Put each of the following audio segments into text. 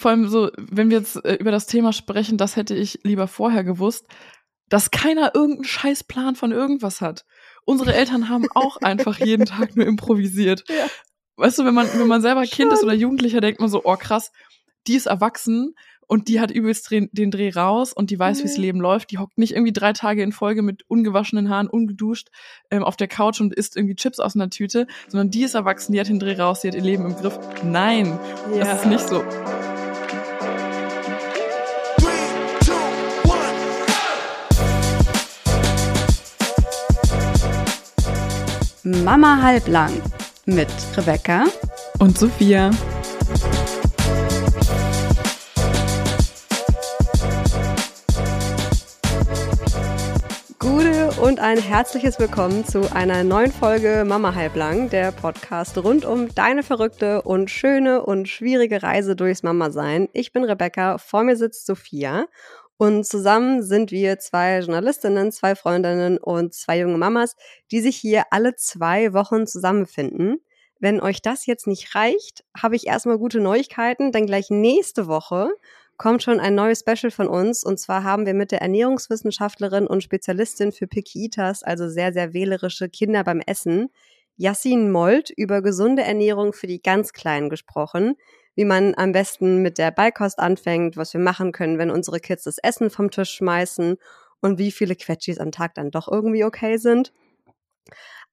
vor allem so, wenn wir jetzt äh, über das Thema sprechen, das hätte ich lieber vorher gewusst, dass keiner irgendeinen Scheißplan von irgendwas hat. Unsere Eltern haben auch einfach jeden Tag nur improvisiert. Ja. Weißt du, wenn man, wenn man selber Kind ist oder Jugendlicher, denkt man so, oh krass, die ist erwachsen und die hat übelst den, den Dreh raus und die weiß, mhm. wie's Leben läuft. Die hockt nicht irgendwie drei Tage in Folge mit ungewaschenen Haaren, ungeduscht ähm, auf der Couch und isst irgendwie Chips aus einer Tüte, sondern die ist erwachsen, die hat den Dreh raus, die hat ihr Leben im Griff. Nein, ja. das ist nicht so. Mama halblang mit Rebecca und Sophia. Gute und ein herzliches Willkommen zu einer neuen Folge Mama halblang, der Podcast rund um deine verrückte und schöne und schwierige Reise durchs Mama sein. Ich bin Rebecca, vor mir sitzt Sophia und zusammen sind wir zwei Journalistinnen, zwei Freundinnen und zwei junge Mamas, die sich hier alle zwei Wochen zusammenfinden. Wenn euch das jetzt nicht reicht, habe ich erstmal gute Neuigkeiten, denn gleich nächste Woche kommt schon ein neues Special von uns. Und zwar haben wir mit der Ernährungswissenschaftlerin und Spezialistin für Eaters, also sehr, sehr wählerische Kinder beim Essen, Yassin Molt über gesunde Ernährung für die ganz Kleinen gesprochen wie man am besten mit der Beikost anfängt, was wir machen können, wenn unsere Kids das Essen vom Tisch schmeißen und wie viele Quetschis am Tag dann doch irgendwie okay sind.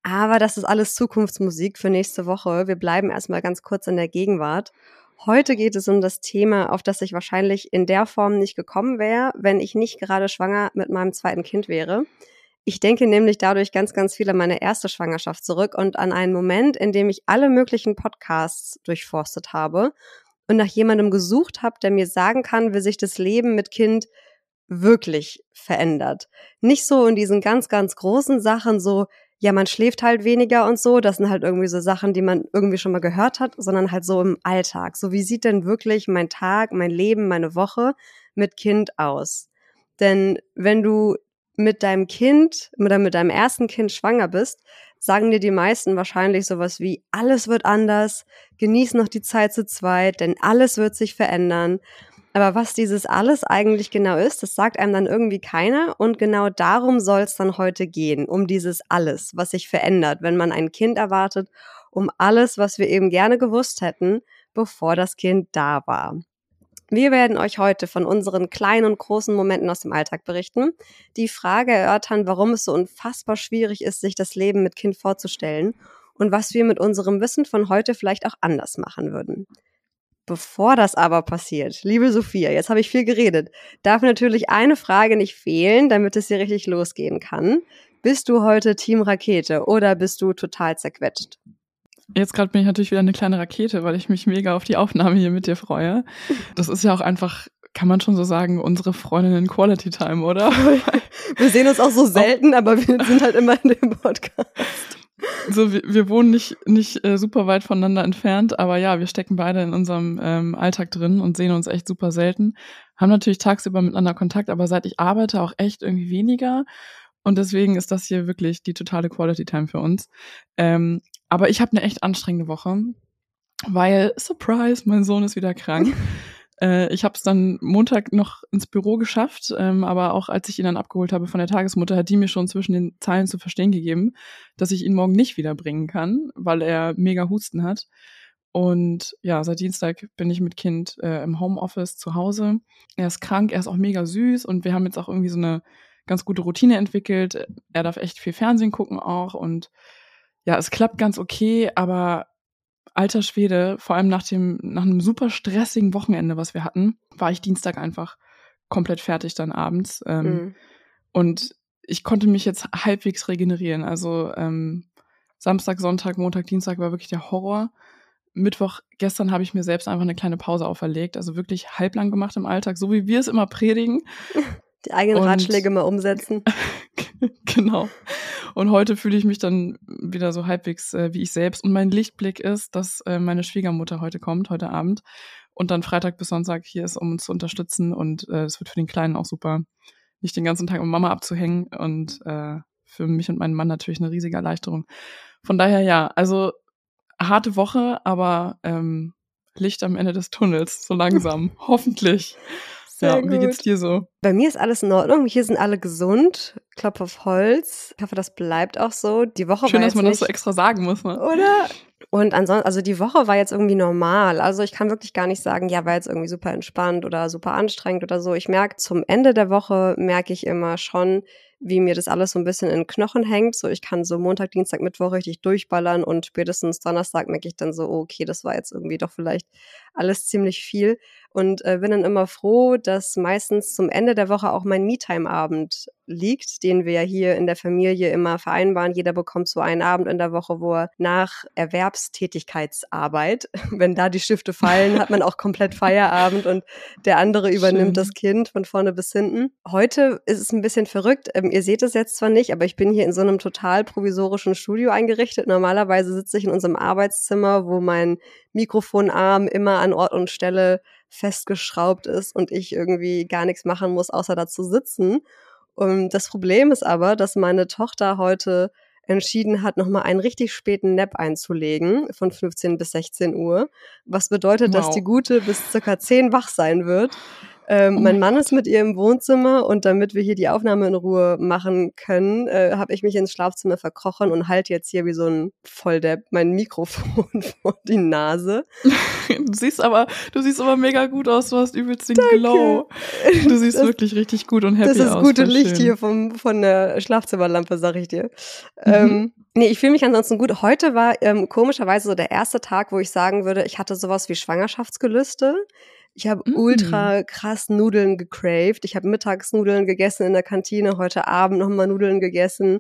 Aber das ist alles Zukunftsmusik für nächste Woche. Wir bleiben erstmal ganz kurz in der Gegenwart. Heute geht es um das Thema, auf das ich wahrscheinlich in der Form nicht gekommen wäre, wenn ich nicht gerade schwanger mit meinem zweiten Kind wäre. Ich denke nämlich dadurch ganz, ganz viel an meine erste Schwangerschaft zurück und an einen Moment, in dem ich alle möglichen Podcasts durchforstet habe und nach jemandem gesucht habe, der mir sagen kann, wie sich das Leben mit Kind wirklich verändert. Nicht so in diesen ganz, ganz großen Sachen, so, ja, man schläft halt weniger und so, das sind halt irgendwie so Sachen, die man irgendwie schon mal gehört hat, sondern halt so im Alltag. So, wie sieht denn wirklich mein Tag, mein Leben, meine Woche mit Kind aus? Denn wenn du mit deinem Kind oder mit deinem ersten Kind schwanger bist, sagen dir die meisten wahrscheinlich sowas wie, alles wird anders, genieß noch die Zeit zu zweit, denn alles wird sich verändern. Aber was dieses alles eigentlich genau ist, das sagt einem dann irgendwie keiner. Und genau darum soll es dann heute gehen, um dieses alles, was sich verändert, wenn man ein Kind erwartet, um alles, was wir eben gerne gewusst hätten, bevor das Kind da war. Wir werden euch heute von unseren kleinen und großen Momenten aus dem Alltag berichten, die Frage erörtern, warum es so unfassbar schwierig ist, sich das Leben mit Kind vorzustellen und was wir mit unserem Wissen von heute vielleicht auch anders machen würden. Bevor das aber passiert, liebe Sophia, jetzt habe ich viel geredet, darf natürlich eine Frage nicht fehlen, damit es hier richtig losgehen kann. Bist du heute Team Rakete oder bist du total zerquetscht? Jetzt gerade bin ich natürlich wieder eine kleine Rakete, weil ich mich mega auf die Aufnahme hier mit dir freue. Das ist ja auch einfach, kann man schon so sagen, unsere Freundinnen Quality Time, oder? Wir sehen uns auch so selten, aber wir sind halt immer in dem Podcast. So, wir, wir wohnen nicht, nicht äh, super weit voneinander entfernt, aber ja, wir stecken beide in unserem ähm, Alltag drin und sehen uns echt super selten. Haben natürlich tagsüber miteinander Kontakt, aber seit ich arbeite auch echt irgendwie weniger. Und deswegen ist das hier wirklich die totale Quality Time für uns. Ähm, aber ich habe eine echt anstrengende Woche, weil, surprise, mein Sohn ist wieder krank. äh, ich habe es dann Montag noch ins Büro geschafft, ähm, aber auch als ich ihn dann abgeholt habe von der Tagesmutter, hat die mir schon zwischen den Zeilen zu verstehen gegeben, dass ich ihn morgen nicht wiederbringen kann, weil er mega Husten hat. Und ja, seit Dienstag bin ich mit Kind äh, im Homeoffice zu Hause. Er ist krank, er ist auch mega süß und wir haben jetzt auch irgendwie so eine ganz gute Routine entwickelt. Er darf echt viel Fernsehen gucken auch und ja, es klappt ganz okay, aber alter Schwede, vor allem nach dem, nach einem super stressigen Wochenende, was wir hatten, war ich Dienstag einfach komplett fertig dann abends. Ähm, mhm. Und ich konnte mich jetzt halbwegs regenerieren. Also ähm, Samstag, Sonntag, Montag, Dienstag war wirklich der Horror. Mittwoch, gestern habe ich mir selbst einfach eine kleine Pause auferlegt, also wirklich halblang gemacht im Alltag, so wie wir es immer predigen. Die eigenen Und, Ratschläge mal umsetzen. genau. Und heute fühle ich mich dann wieder so halbwegs äh, wie ich selbst. Und mein Lichtblick ist, dass äh, meine Schwiegermutter heute kommt, heute Abend. Und dann Freitag bis Sonntag hier ist, um uns zu unterstützen. Und äh, es äh, wird für den Kleinen auch super, nicht den ganzen Tag mit Mama abzuhängen. Und äh, für mich und meinen Mann natürlich eine riesige Erleichterung. Von daher ja, also harte Woche, aber ähm, Licht am Ende des Tunnels, so langsam. Hoffentlich. Sehr ja, gut. wie geht's dir so? Bei mir ist alles in Ordnung. Hier sind alle gesund. Klopf auf Holz. Ich hoffe, das bleibt auch so. Die Woche Schön, war dass man nicht, das so extra sagen muss, ne? Oder? Und ansonsten, also die Woche war jetzt irgendwie normal. Also ich kann wirklich gar nicht sagen, ja, war jetzt irgendwie super entspannt oder super anstrengend oder so. Ich merke, zum Ende der Woche merke ich immer schon, wie mir das alles so ein bisschen in den Knochen hängt. So, ich kann so Montag, Dienstag, Mittwoch richtig durchballern und spätestens Donnerstag merke ich dann so, oh, okay, das war jetzt irgendwie doch vielleicht alles ziemlich viel und äh, bin dann immer froh, dass meistens zum Ende der Woche auch mein Me-Time-Abend liegt, den wir ja hier in der Familie immer vereinbaren. Jeder bekommt so einen Abend in der Woche, wo er nach Erwerbstätigkeitsarbeit, wenn da die Stifte fallen, hat man auch komplett Feierabend und der andere übernimmt Schön. das Kind von vorne bis hinten. Heute ist es ein bisschen verrückt. Ähm, ihr seht es jetzt zwar nicht, aber ich bin hier in so einem total provisorischen Studio eingerichtet. Normalerweise sitze ich in unserem Arbeitszimmer, wo mein Mikrofonarm immer an Ort und Stelle festgeschraubt ist und ich irgendwie gar nichts machen muss, außer da zu sitzen. Und das Problem ist aber, dass meine Tochter heute entschieden hat, nochmal einen richtig späten Nap einzulegen von 15 bis 16 Uhr, was bedeutet, wow. dass die Gute bis circa 10 wach sein wird. Ähm, oh mein Mann ist mit ihr im Wohnzimmer und damit wir hier die Aufnahme in Ruhe machen können, äh, habe ich mich ins Schlafzimmer verkrochen und halte jetzt hier wie so ein Volldepp mein Mikrofon vor die Nase. Du siehst aber, du siehst aber mega gut aus. Du hast übelst den Danke. Glow. Du siehst das, wirklich richtig gut und happy aus. Das ist aus, gute Licht schön. hier vom, von der Schlafzimmerlampe, sag ich dir. Mhm. Ähm, Nee, ich fühle mich ansonsten gut. Heute war ähm, komischerweise so der erste Tag, wo ich sagen würde, ich hatte sowas wie Schwangerschaftsgelüste. Ich habe mm. ultra krass Nudeln gecraved. Ich habe mittags Nudeln gegessen in der Kantine, heute Abend nochmal Nudeln gegessen.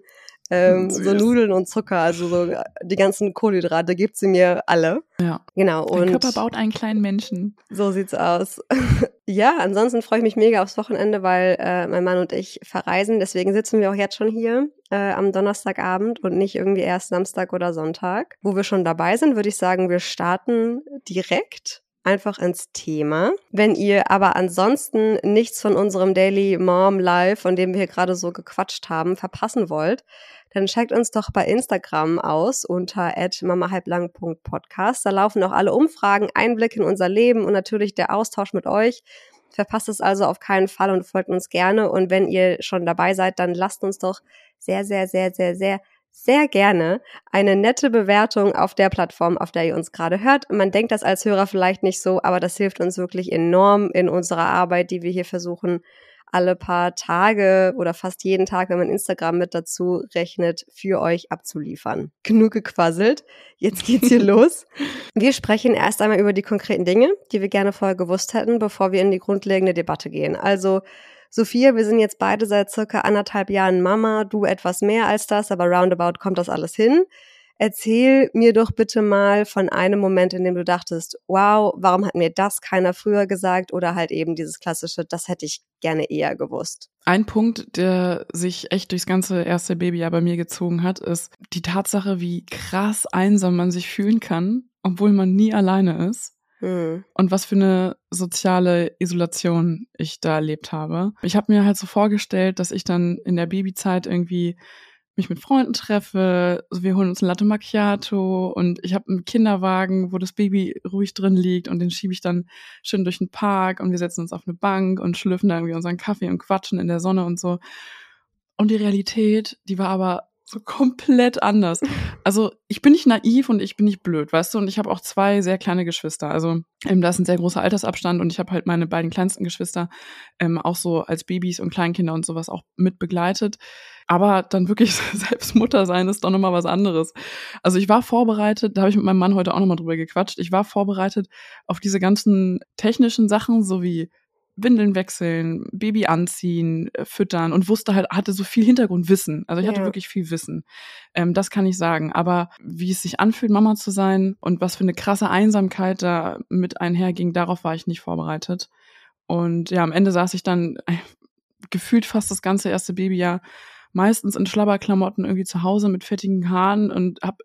Ähm, so Nudeln und Zucker, also so die ganzen Kohlenhydrate gibt sie mir alle. Ja. Genau. Und Körper baut einen kleinen Menschen. So sieht's aus. ja, ansonsten freue ich mich mega aufs Wochenende, weil äh, mein Mann und ich verreisen. Deswegen sitzen wir auch jetzt schon hier äh, am Donnerstagabend und nicht irgendwie erst Samstag oder Sonntag. Wo wir schon dabei sind, würde ich sagen, wir starten direkt einfach ins Thema. Wenn ihr aber ansonsten nichts von unserem Daily Mom Live, von dem wir hier gerade so gequatscht haben, verpassen wollt, dann checkt uns doch bei Instagram aus unter mamahalblang.podcast. Da laufen auch alle Umfragen, Einblicke in unser Leben und natürlich der Austausch mit euch. Verpasst es also auf keinen Fall und folgt uns gerne. Und wenn ihr schon dabei seid, dann lasst uns doch sehr, sehr, sehr, sehr, sehr sehr gerne eine nette Bewertung auf der Plattform, auf der ihr uns gerade hört. Man denkt das als Hörer vielleicht nicht so, aber das hilft uns wirklich enorm in unserer Arbeit, die wir hier versuchen, alle paar Tage oder fast jeden Tag, wenn man Instagram mit dazu rechnet, für euch abzuliefern. Genug gequasselt. Jetzt geht's hier los. Wir sprechen erst einmal über die konkreten Dinge, die wir gerne vorher gewusst hätten, bevor wir in die grundlegende Debatte gehen. Also Sophia, wir sind jetzt beide seit circa anderthalb Jahren Mama, du etwas mehr als das, aber roundabout kommt das alles hin. Erzähl mir doch bitte mal von einem Moment, in dem du dachtest, wow, warum hat mir das keiner früher gesagt? Oder halt eben dieses klassische, das hätte ich gerne eher gewusst. Ein Punkt, der sich echt durchs ganze erste Babyjahr bei mir gezogen hat, ist die Tatsache, wie krass einsam man sich fühlen kann, obwohl man nie alleine ist. Mhm. Und was für eine soziale Isolation ich da erlebt habe. Ich habe mir halt so vorgestellt, dass ich dann in der Babyzeit irgendwie mich mit Freunden treffe, wir holen uns ein Latte Macchiato und ich habe einen Kinderwagen, wo das Baby ruhig drin liegt und den schiebe ich dann schön durch den Park und wir setzen uns auf eine Bank und schlürfen da irgendwie unseren Kaffee und quatschen in der Sonne und so. Und die Realität, die war aber so komplett anders. Also ich bin nicht naiv und ich bin nicht blöd, weißt du? Und ich habe auch zwei sehr kleine Geschwister. Also ähm, da ist ein sehr großer Altersabstand und ich habe halt meine beiden kleinsten Geschwister ähm, auch so als Babys und Kleinkinder und sowas auch mit begleitet. Aber dann wirklich selbst Mutter sein ist doch nochmal was anderes. Also ich war vorbereitet, da habe ich mit meinem Mann heute auch nochmal drüber gequatscht, ich war vorbereitet auf diese ganzen technischen Sachen, so wie Windeln wechseln, Baby anziehen, äh, füttern und wusste halt, hatte so viel Hintergrundwissen. Also ich hatte wirklich viel Wissen. Ähm, das kann ich sagen. Aber wie es sich anfühlt, Mama zu sein und was für eine krasse Einsamkeit da mit einherging, darauf war ich nicht vorbereitet. Und ja, am Ende saß ich dann äh, gefühlt fast das ganze erste Babyjahr meistens in Schlabberklamotten irgendwie zu Hause mit fettigen Haaren und habe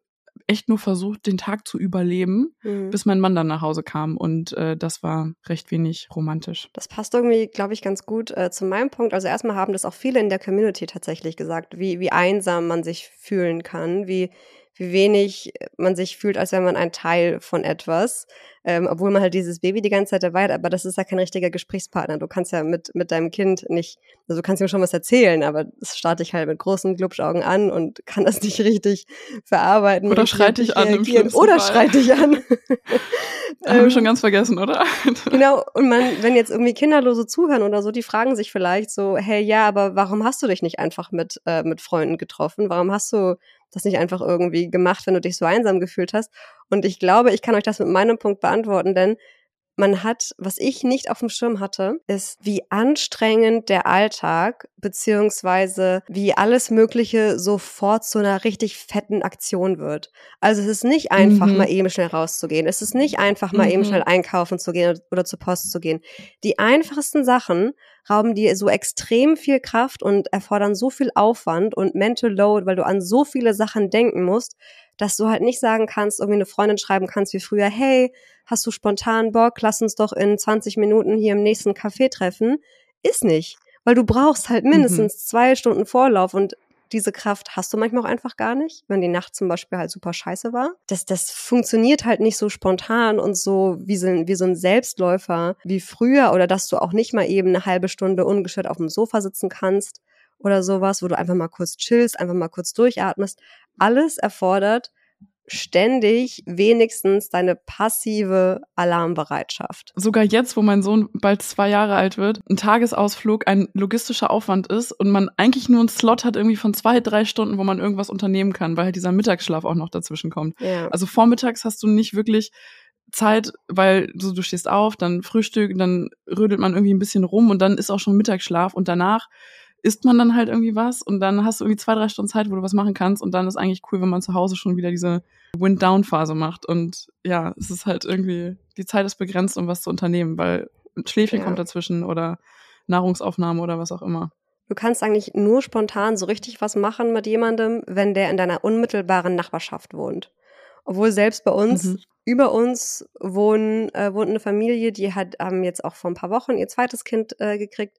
echt nur versucht, den Tag zu überleben, mhm. bis mein Mann dann nach Hause kam. Und äh, das war recht wenig romantisch. Das passt irgendwie, glaube ich, ganz gut äh, zu meinem Punkt. Also erstmal haben das auch viele in der Community tatsächlich gesagt, wie, wie einsam man sich fühlen kann, wie, wie wenig man sich fühlt, als wäre man ein Teil von etwas. Ähm, obwohl man halt dieses Baby die ganze Zeit dabei hat, aber das ist ja kein richtiger Gesprächspartner. Du kannst ja mit, mit deinem Kind nicht, also du kannst ihm schon was erzählen, aber es starte ich halt mit großen Glubschaugen an und kann das nicht richtig verarbeiten. Oder schreit dich an im Oder schreit dich an. Haben wir schon ähm, ganz vergessen, oder? genau, und man, wenn jetzt irgendwie Kinderlose zuhören oder so, die fragen sich vielleicht so, hey, ja, aber warum hast du dich nicht einfach mit, äh, mit Freunden getroffen? Warum hast du das nicht einfach irgendwie gemacht, wenn du dich so einsam gefühlt hast? Und ich glaube, ich kann euch das mit meinem Punkt beantworten, denn man hat, was ich nicht auf dem Schirm hatte, ist, wie anstrengend der Alltag beziehungsweise wie alles Mögliche sofort zu einer richtig fetten Aktion wird. Also es ist nicht einfach, mhm. mal eben schnell rauszugehen. Es ist nicht einfach, mal mhm. eben schnell einkaufen zu gehen oder zur Post zu gehen. Die einfachsten Sachen rauben dir so extrem viel Kraft und erfordern so viel Aufwand und Mental Load, weil du an so viele Sachen denken musst, dass du halt nicht sagen kannst, irgendwie eine Freundin schreiben kannst wie früher, hey, hast du spontan Bock, lass uns doch in 20 Minuten hier im nächsten Café treffen. Ist nicht, weil du brauchst halt mindestens mhm. zwei Stunden Vorlauf und diese Kraft hast du manchmal auch einfach gar nicht, wenn die Nacht zum Beispiel halt super scheiße war. Das, das funktioniert halt nicht so spontan und so wie so, ein, wie so ein Selbstläufer wie früher oder dass du auch nicht mal eben eine halbe Stunde ungestört auf dem Sofa sitzen kannst oder sowas, wo du einfach mal kurz chillst, einfach mal kurz durchatmest. Alles erfordert ständig wenigstens deine passive Alarmbereitschaft. Sogar jetzt, wo mein Sohn bald zwei Jahre alt wird, ein Tagesausflug ein logistischer Aufwand ist und man eigentlich nur einen Slot hat irgendwie von zwei, drei Stunden, wo man irgendwas unternehmen kann, weil halt dieser Mittagsschlaf auch noch dazwischen kommt. Ja. Also vormittags hast du nicht wirklich Zeit, weil du, du stehst auf, dann Frühstück, dann rödelt man irgendwie ein bisschen rum und dann ist auch schon Mittagsschlaf und danach isst man dann halt irgendwie was und dann hast du irgendwie zwei, drei Stunden Zeit, wo du was machen kannst und dann ist eigentlich cool, wenn man zu Hause schon wieder diese Wind-Down-Phase macht und ja, es ist halt irgendwie, die Zeit ist begrenzt, um was zu unternehmen, weil ein Schläfchen ja. kommt dazwischen oder Nahrungsaufnahme oder was auch immer. Du kannst eigentlich nur spontan so richtig was machen mit jemandem, wenn der in deiner unmittelbaren Nachbarschaft wohnt. Obwohl selbst bei uns, mhm. über uns wohnen, äh, wohnt eine Familie, die hat ähm, jetzt auch vor ein paar Wochen ihr zweites Kind äh, gekriegt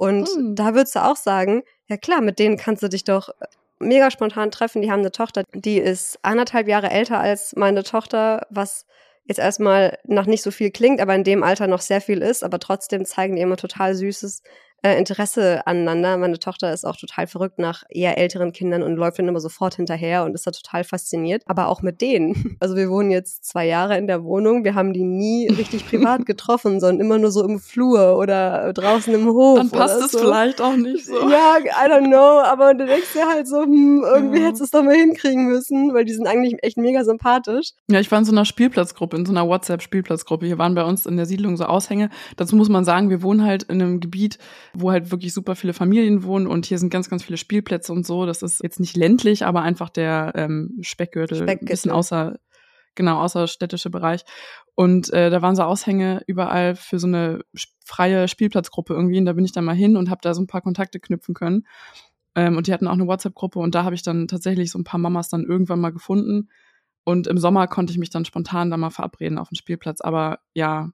und mhm. da würdest du auch sagen, ja klar, mit denen kannst du dich doch äh, mega spontan treffen. Die haben eine Tochter, die ist anderthalb Jahre älter als meine Tochter, was jetzt erstmal noch nicht so viel klingt, aber in dem Alter noch sehr viel ist, aber trotzdem zeigen die immer total süßes äh, Interesse aneinander. Meine Tochter ist auch total verrückt nach eher älteren Kindern und läuft dann immer sofort hinterher und ist da total fasziniert. Aber auch mit denen. Also wir wohnen jetzt zwei Jahre in der Wohnung. Wir haben die nie richtig privat getroffen, sondern immer nur so im Flur oder draußen im Hof. Dann passt es so. vielleicht auch nicht so. Ja, I don't know. Aber du denkst dir halt so, hm, irgendwie ja. hättest du es doch mal hinkriegen müssen, weil die sind eigentlich echt mega sympathisch. Ja, ich war in so einer Spielplatzgruppe, in so einer WhatsApp-Spielplatzgruppe. Hier waren bei uns in der Siedlung so Aushänge. Dazu muss man sagen, wir wohnen halt in einem Gebiet, wo halt wirklich super viele Familien wohnen und hier sind ganz, ganz viele Spielplätze und so. Das ist jetzt nicht ländlich, aber einfach der ähm, Speckgürtel, Speckgürtel. ein bisschen außer, genau, außerstädtische Bereich. Und äh, da waren so Aushänge überall für so eine freie Spielplatzgruppe irgendwie. Und da bin ich dann mal hin und habe da so ein paar Kontakte knüpfen können. Ähm, und die hatten auch eine WhatsApp-Gruppe und da habe ich dann tatsächlich so ein paar Mamas dann irgendwann mal gefunden. Und im Sommer konnte ich mich dann spontan da mal verabreden auf dem Spielplatz. Aber ja,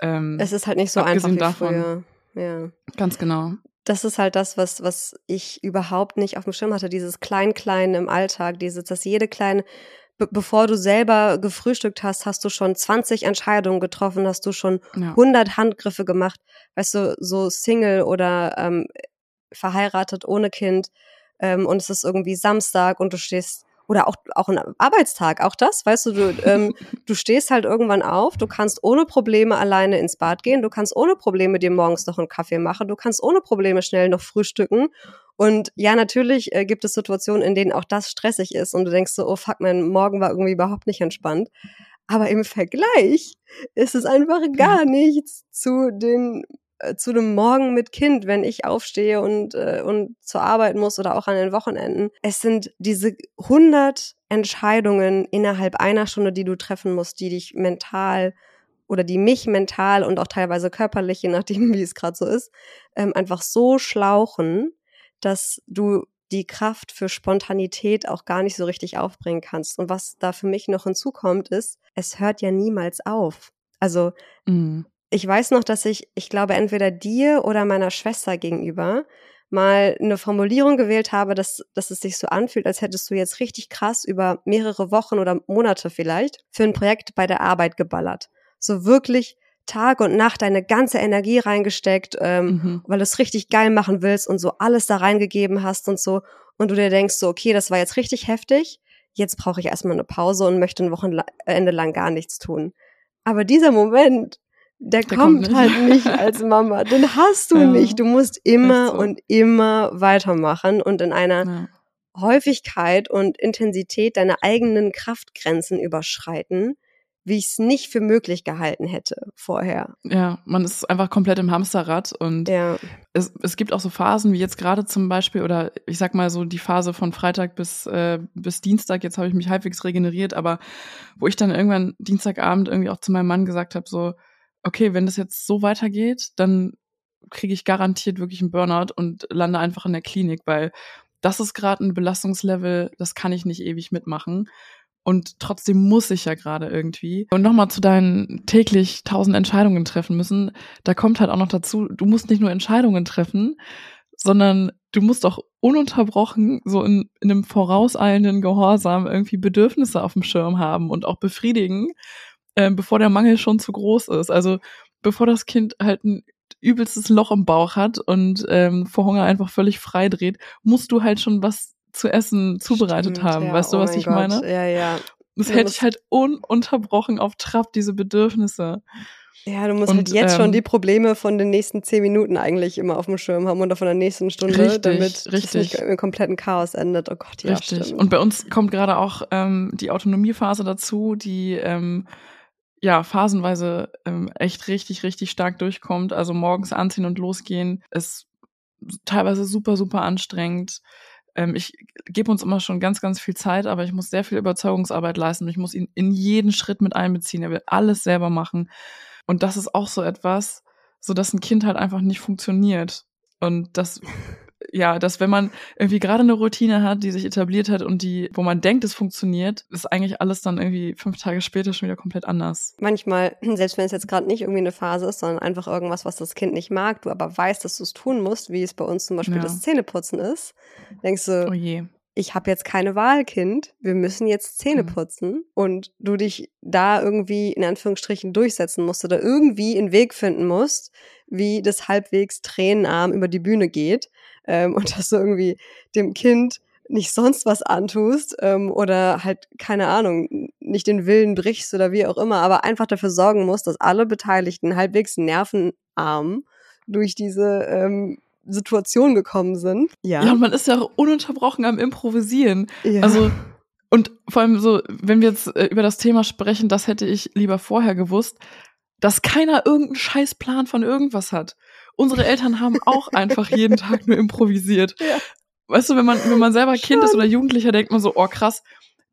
ähm, es ist halt nicht so einfach wie davon, früher. Ja. Ganz genau. Das ist halt das, was, was ich überhaupt nicht auf dem Schirm hatte, dieses Klein-Klein im Alltag, dieses, dass jede kleine, be bevor du selber gefrühstückt hast, hast du schon 20 Entscheidungen getroffen, hast du schon ja. 100 Handgriffe gemacht, weißt du, so Single oder ähm, verheiratet ohne Kind ähm, und es ist irgendwie Samstag und du stehst oder auch, auch ein Arbeitstag, auch das, weißt du, du, ähm, du stehst halt irgendwann auf, du kannst ohne Probleme alleine ins Bad gehen, du kannst ohne Probleme dir morgens noch einen Kaffee machen, du kannst ohne Probleme schnell noch frühstücken. Und ja, natürlich äh, gibt es Situationen, in denen auch das stressig ist und du denkst so, oh fuck, mein Morgen war irgendwie überhaupt nicht entspannt. Aber im Vergleich ist es einfach gar nichts zu den zu dem Morgen mit Kind, wenn ich aufstehe und, äh, und zur Arbeit muss oder auch an den Wochenenden. Es sind diese 100 Entscheidungen innerhalb einer Stunde, die du treffen musst, die dich mental oder die mich mental und auch teilweise körperlich, je nachdem, wie es gerade so ist, ähm, einfach so schlauchen, dass du die Kraft für Spontanität auch gar nicht so richtig aufbringen kannst. Und was da für mich noch hinzukommt, ist, es hört ja niemals auf. Also mm ich weiß noch, dass ich, ich glaube, entweder dir oder meiner Schwester gegenüber mal eine Formulierung gewählt habe, dass, dass es sich so anfühlt, als hättest du jetzt richtig krass über mehrere Wochen oder Monate vielleicht für ein Projekt bei der Arbeit geballert. So wirklich Tag und Nacht deine ganze Energie reingesteckt, ähm, mhm. weil du es richtig geil machen willst und so alles da reingegeben hast und so. Und du dir denkst so, okay, das war jetzt richtig heftig. Jetzt brauche ich erstmal eine Pause und möchte ein Wochenende lang gar nichts tun. Aber dieser Moment, der, der kommt, kommt halt nicht als Mama. Den hast du ja. nicht. Du musst immer so. und immer weitermachen und in einer ja. Häufigkeit und Intensität deine eigenen Kraftgrenzen überschreiten, wie ich es nicht für möglich gehalten hätte vorher. Ja, man ist einfach komplett im Hamsterrad und ja. es, es gibt auch so Phasen wie jetzt gerade zum Beispiel oder ich sag mal so die Phase von Freitag bis, äh, bis Dienstag, jetzt habe ich mich halbwegs regeneriert, aber wo ich dann irgendwann Dienstagabend irgendwie auch zu meinem Mann gesagt habe, so, okay, wenn das jetzt so weitergeht, dann kriege ich garantiert wirklich einen Burnout und lande einfach in der Klinik, weil das ist gerade ein Belastungslevel, das kann ich nicht ewig mitmachen. Und trotzdem muss ich ja gerade irgendwie. Und nochmal zu deinen täglich tausend Entscheidungen treffen müssen. Da kommt halt auch noch dazu, du musst nicht nur Entscheidungen treffen, sondern du musst auch ununterbrochen so in, in einem vorauseilenden Gehorsam irgendwie Bedürfnisse auf dem Schirm haben und auch befriedigen, äh, bevor der Mangel schon zu groß ist. Also bevor das Kind halt ein übelstes Loch im Bauch hat und ähm, vor Hunger einfach völlig frei dreht, musst du halt schon was zu essen zubereitet Stimmt, haben. Ja, weißt du, oh was ich Gott. meine? Ja, ja. Das hätte ich halt ununterbrochen auf Trab, diese Bedürfnisse. Ja, du musst und, halt jetzt ähm, schon die Probleme von den nächsten zehn Minuten eigentlich immer auf dem Schirm haben oder von der nächsten Stunde, richtig, damit richtig. es nicht im kompletten Chaos endet. Oh Gott, ja, Richtig. Stimmt. Und bei uns kommt gerade auch ähm, die Autonomiephase dazu, die ähm, ja phasenweise ähm, echt richtig, richtig stark durchkommt. Also morgens anziehen und losgehen ist teilweise super, super anstrengend ähm, ich gebe uns immer schon ganz, ganz viel Zeit, aber ich muss sehr viel Überzeugungsarbeit leisten. Ich muss ihn in jeden Schritt mit einbeziehen. Er will alles selber machen. Und das ist auch so etwas, so dass ein Kind halt einfach nicht funktioniert. Und das ja, dass wenn man irgendwie gerade eine Routine hat, die sich etabliert hat und die, wo man denkt, es funktioniert, ist eigentlich alles dann irgendwie fünf Tage später schon wieder komplett anders. Manchmal, selbst wenn es jetzt gerade nicht irgendwie eine Phase ist, sondern einfach irgendwas, was das Kind nicht mag, du aber weißt, dass du es tun musst, wie es bei uns zum Beispiel ja. das Zähneputzen ist, denkst du, oh ich habe jetzt keine Wahl, Kind, wir müssen jetzt Zähne mhm. putzen und du dich da irgendwie in Anführungsstrichen durchsetzen musst oder irgendwie einen Weg finden musst, wie das halbwegs tränenarm über die Bühne geht ähm, und dass du irgendwie dem Kind nicht sonst was antust ähm, oder halt, keine Ahnung, nicht den Willen brichst oder wie auch immer, aber einfach dafür sorgen musst, dass alle Beteiligten halbwegs nervenarm durch diese ähm, Situation gekommen sind. Ja. ja, und man ist ja auch ununterbrochen am Improvisieren. Ja. Also und vor allem so, wenn wir jetzt äh, über das Thema sprechen, das hätte ich lieber vorher gewusst, dass keiner irgendeinen Scheißplan von irgendwas hat. Unsere Eltern haben auch einfach jeden Tag nur improvisiert. Ja. Weißt du, wenn man, wenn man selber Kind ist oder Jugendlicher, denkt man so, oh krass,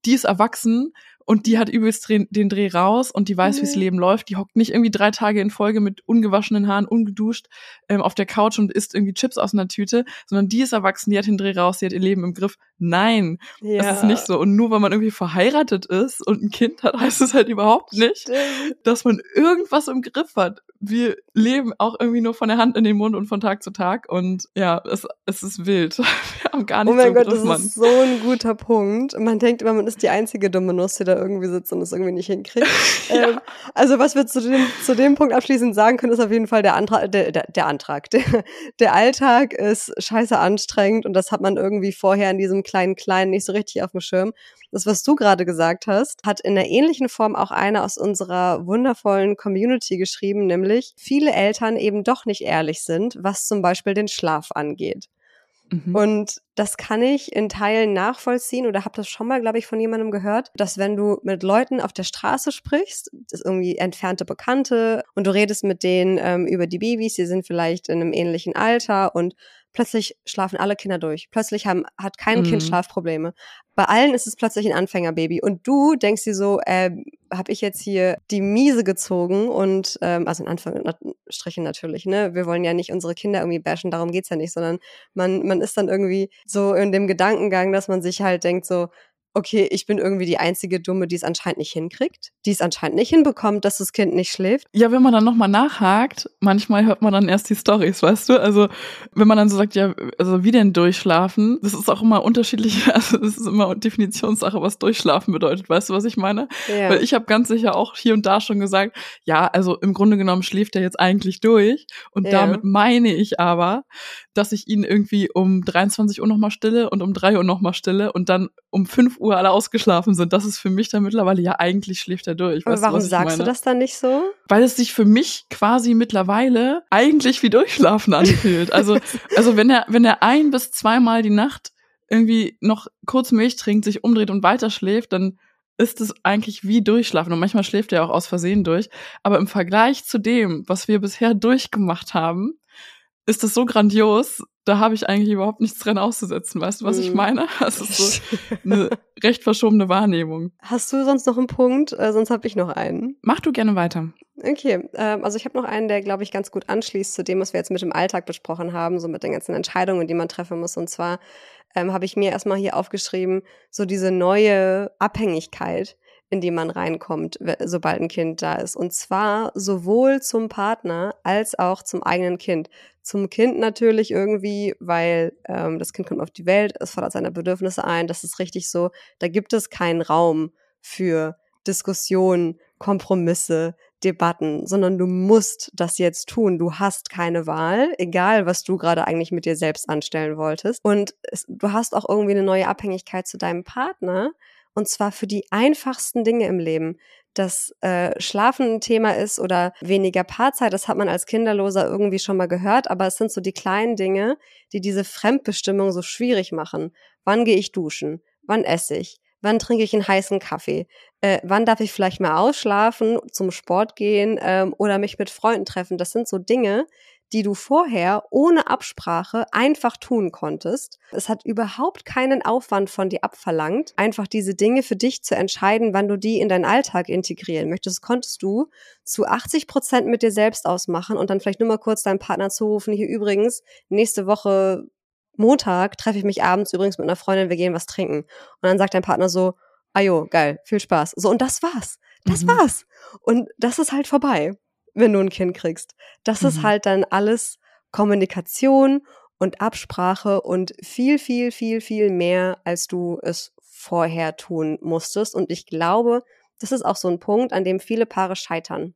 die ist erwachsen und die hat übelst den Dreh raus und die weiß, mhm. wie's Leben läuft. Die hockt nicht irgendwie drei Tage in Folge mit ungewaschenen Haaren, ungeduscht ähm, auf der Couch und isst irgendwie Chips aus einer Tüte, sondern die ist erwachsen, die hat den Dreh raus, die hat ihr Leben im Griff. Nein, ja. das ist nicht so. Und nur weil man irgendwie verheiratet ist und ein Kind hat, heißt es halt überhaupt nicht, Stimmt. dass man irgendwas im Griff hat. Wir leben auch irgendwie nur von der Hand in den Mund und von Tag zu Tag. Und ja, es, es ist wild. Wir haben gar nichts Oh mein Gott, Griff, das ist so ein guter Punkt. Man denkt immer, man ist die einzige dumme Nuss, die da irgendwie sitzt und es irgendwie nicht hinkriegt. ja. ähm, also was wir zu dem, zu dem Punkt abschließend sagen können, ist auf jeden Fall der Antrag, der, der, der Antrag. Der, der Alltag ist scheiße anstrengend und das hat man irgendwie vorher in diesem kleinen Kleinen nicht so richtig auf dem Schirm. Das, was du gerade gesagt hast, hat in einer ähnlichen Form auch einer aus unserer wundervollen Community geschrieben, nämlich viele Eltern eben doch nicht ehrlich sind, was zum Beispiel den Schlaf angeht. Mhm. Und das kann ich in Teilen nachvollziehen oder habe das schon mal, glaube ich, von jemandem gehört, dass wenn du mit Leuten auf der Straße sprichst, das irgendwie entfernte Bekannte und du redest mit denen ähm, über die Babys, die sind vielleicht in einem ähnlichen Alter und plötzlich schlafen alle Kinder durch. Plötzlich haben, hat kein mhm. Kind Schlafprobleme. Bei allen ist es plötzlich ein Anfängerbaby. Und du denkst dir so, äh, habe ich jetzt hier die Miese gezogen und, ähm, also in Anführungsstrichen natürlich, ne? Wir wollen ja nicht unsere Kinder irgendwie bashen, darum geht's ja nicht, sondern man, man ist dann irgendwie so in dem Gedankengang, dass man sich halt denkt so, okay, ich bin irgendwie die einzige Dumme, die es anscheinend nicht hinkriegt, die es anscheinend nicht hinbekommt, dass das Kind nicht schläft. Ja, wenn man dann nochmal nachhakt, manchmal hört man dann erst die Stories, weißt du? Also, wenn man dann so sagt, ja, also wie denn durchschlafen? Das ist auch immer unterschiedlich, also das ist immer Definitionssache, was durchschlafen bedeutet, weißt du, was ich meine? Ja. Weil ich habe ganz sicher auch hier und da schon gesagt, ja, also im Grunde genommen schläft er jetzt eigentlich durch und ja. damit meine ich aber, dass ich ihn irgendwie um 23 Uhr nochmal stille und um 3 Uhr nochmal stille und dann um 5 Uhr alle ausgeschlafen sind. Das ist für mich dann mittlerweile, ja, eigentlich schläft er durch. Aber warum du, sagst du das dann nicht so? Weil es sich für mich quasi mittlerweile eigentlich wie Durchschlafen anfühlt. Also, also wenn er, wenn er ein bis zweimal die Nacht irgendwie noch kurz Milch trinkt, sich umdreht und weiterschläft, dann ist es eigentlich wie durchschlafen. Und manchmal schläft er auch aus Versehen durch. Aber im Vergleich zu dem, was wir bisher durchgemacht haben, ist das so grandios, da habe ich eigentlich überhaupt nichts dran auszusetzen. Weißt du, was ich mhm. meine? Das ist so eine recht verschobene Wahrnehmung. Hast du sonst noch einen Punkt? Äh, sonst habe ich noch einen. Mach du gerne weiter. Okay, ähm, also ich habe noch einen, der, glaube ich, ganz gut anschließt zu dem, was wir jetzt mit dem Alltag besprochen haben, so mit den ganzen Entscheidungen, die man treffen muss. Und zwar ähm, habe ich mir erstmal hier aufgeschrieben, so diese neue Abhängigkeit, in die man reinkommt, sobald ein Kind da ist. Und zwar sowohl zum Partner als auch zum eigenen Kind. Zum Kind natürlich irgendwie, weil ähm, das Kind kommt auf die Welt, es fordert seine Bedürfnisse ein, das ist richtig so. Da gibt es keinen Raum für Diskussionen, Kompromisse, Debatten, sondern du musst das jetzt tun. Du hast keine Wahl, egal was du gerade eigentlich mit dir selbst anstellen wolltest. Und es, du hast auch irgendwie eine neue Abhängigkeit zu deinem Partner, und zwar für die einfachsten Dinge im Leben. Dass äh, Schlafen ein Thema ist oder weniger Paarzeit, das hat man als Kinderloser irgendwie schon mal gehört, aber es sind so die kleinen Dinge, die diese Fremdbestimmung so schwierig machen. Wann gehe ich duschen? Wann esse ich? Wann trinke ich einen heißen Kaffee? Äh, wann darf ich vielleicht mal ausschlafen, zum Sport gehen ähm, oder mich mit Freunden treffen? Das sind so Dinge, die du vorher ohne Absprache einfach tun konntest. Es hat überhaupt keinen Aufwand von dir abverlangt, einfach diese Dinge für dich zu entscheiden, wann du die in deinen Alltag integrieren möchtest. Das konntest du zu 80 Prozent mit dir selbst ausmachen und dann vielleicht nur mal kurz deinen Partner zurufen, hier übrigens, nächste Woche Montag treffe ich mich abends übrigens mit einer Freundin, wir gehen was trinken. Und dann sagt dein Partner so, ajo, geil, viel Spaß. So, und das war's. Das mhm. war's. Und das ist halt vorbei wenn du ein Kind kriegst. Das mhm. ist halt dann alles Kommunikation und Absprache und viel, viel, viel, viel mehr, als du es vorher tun musstest. Und ich glaube, das ist auch so ein Punkt, an dem viele Paare scheitern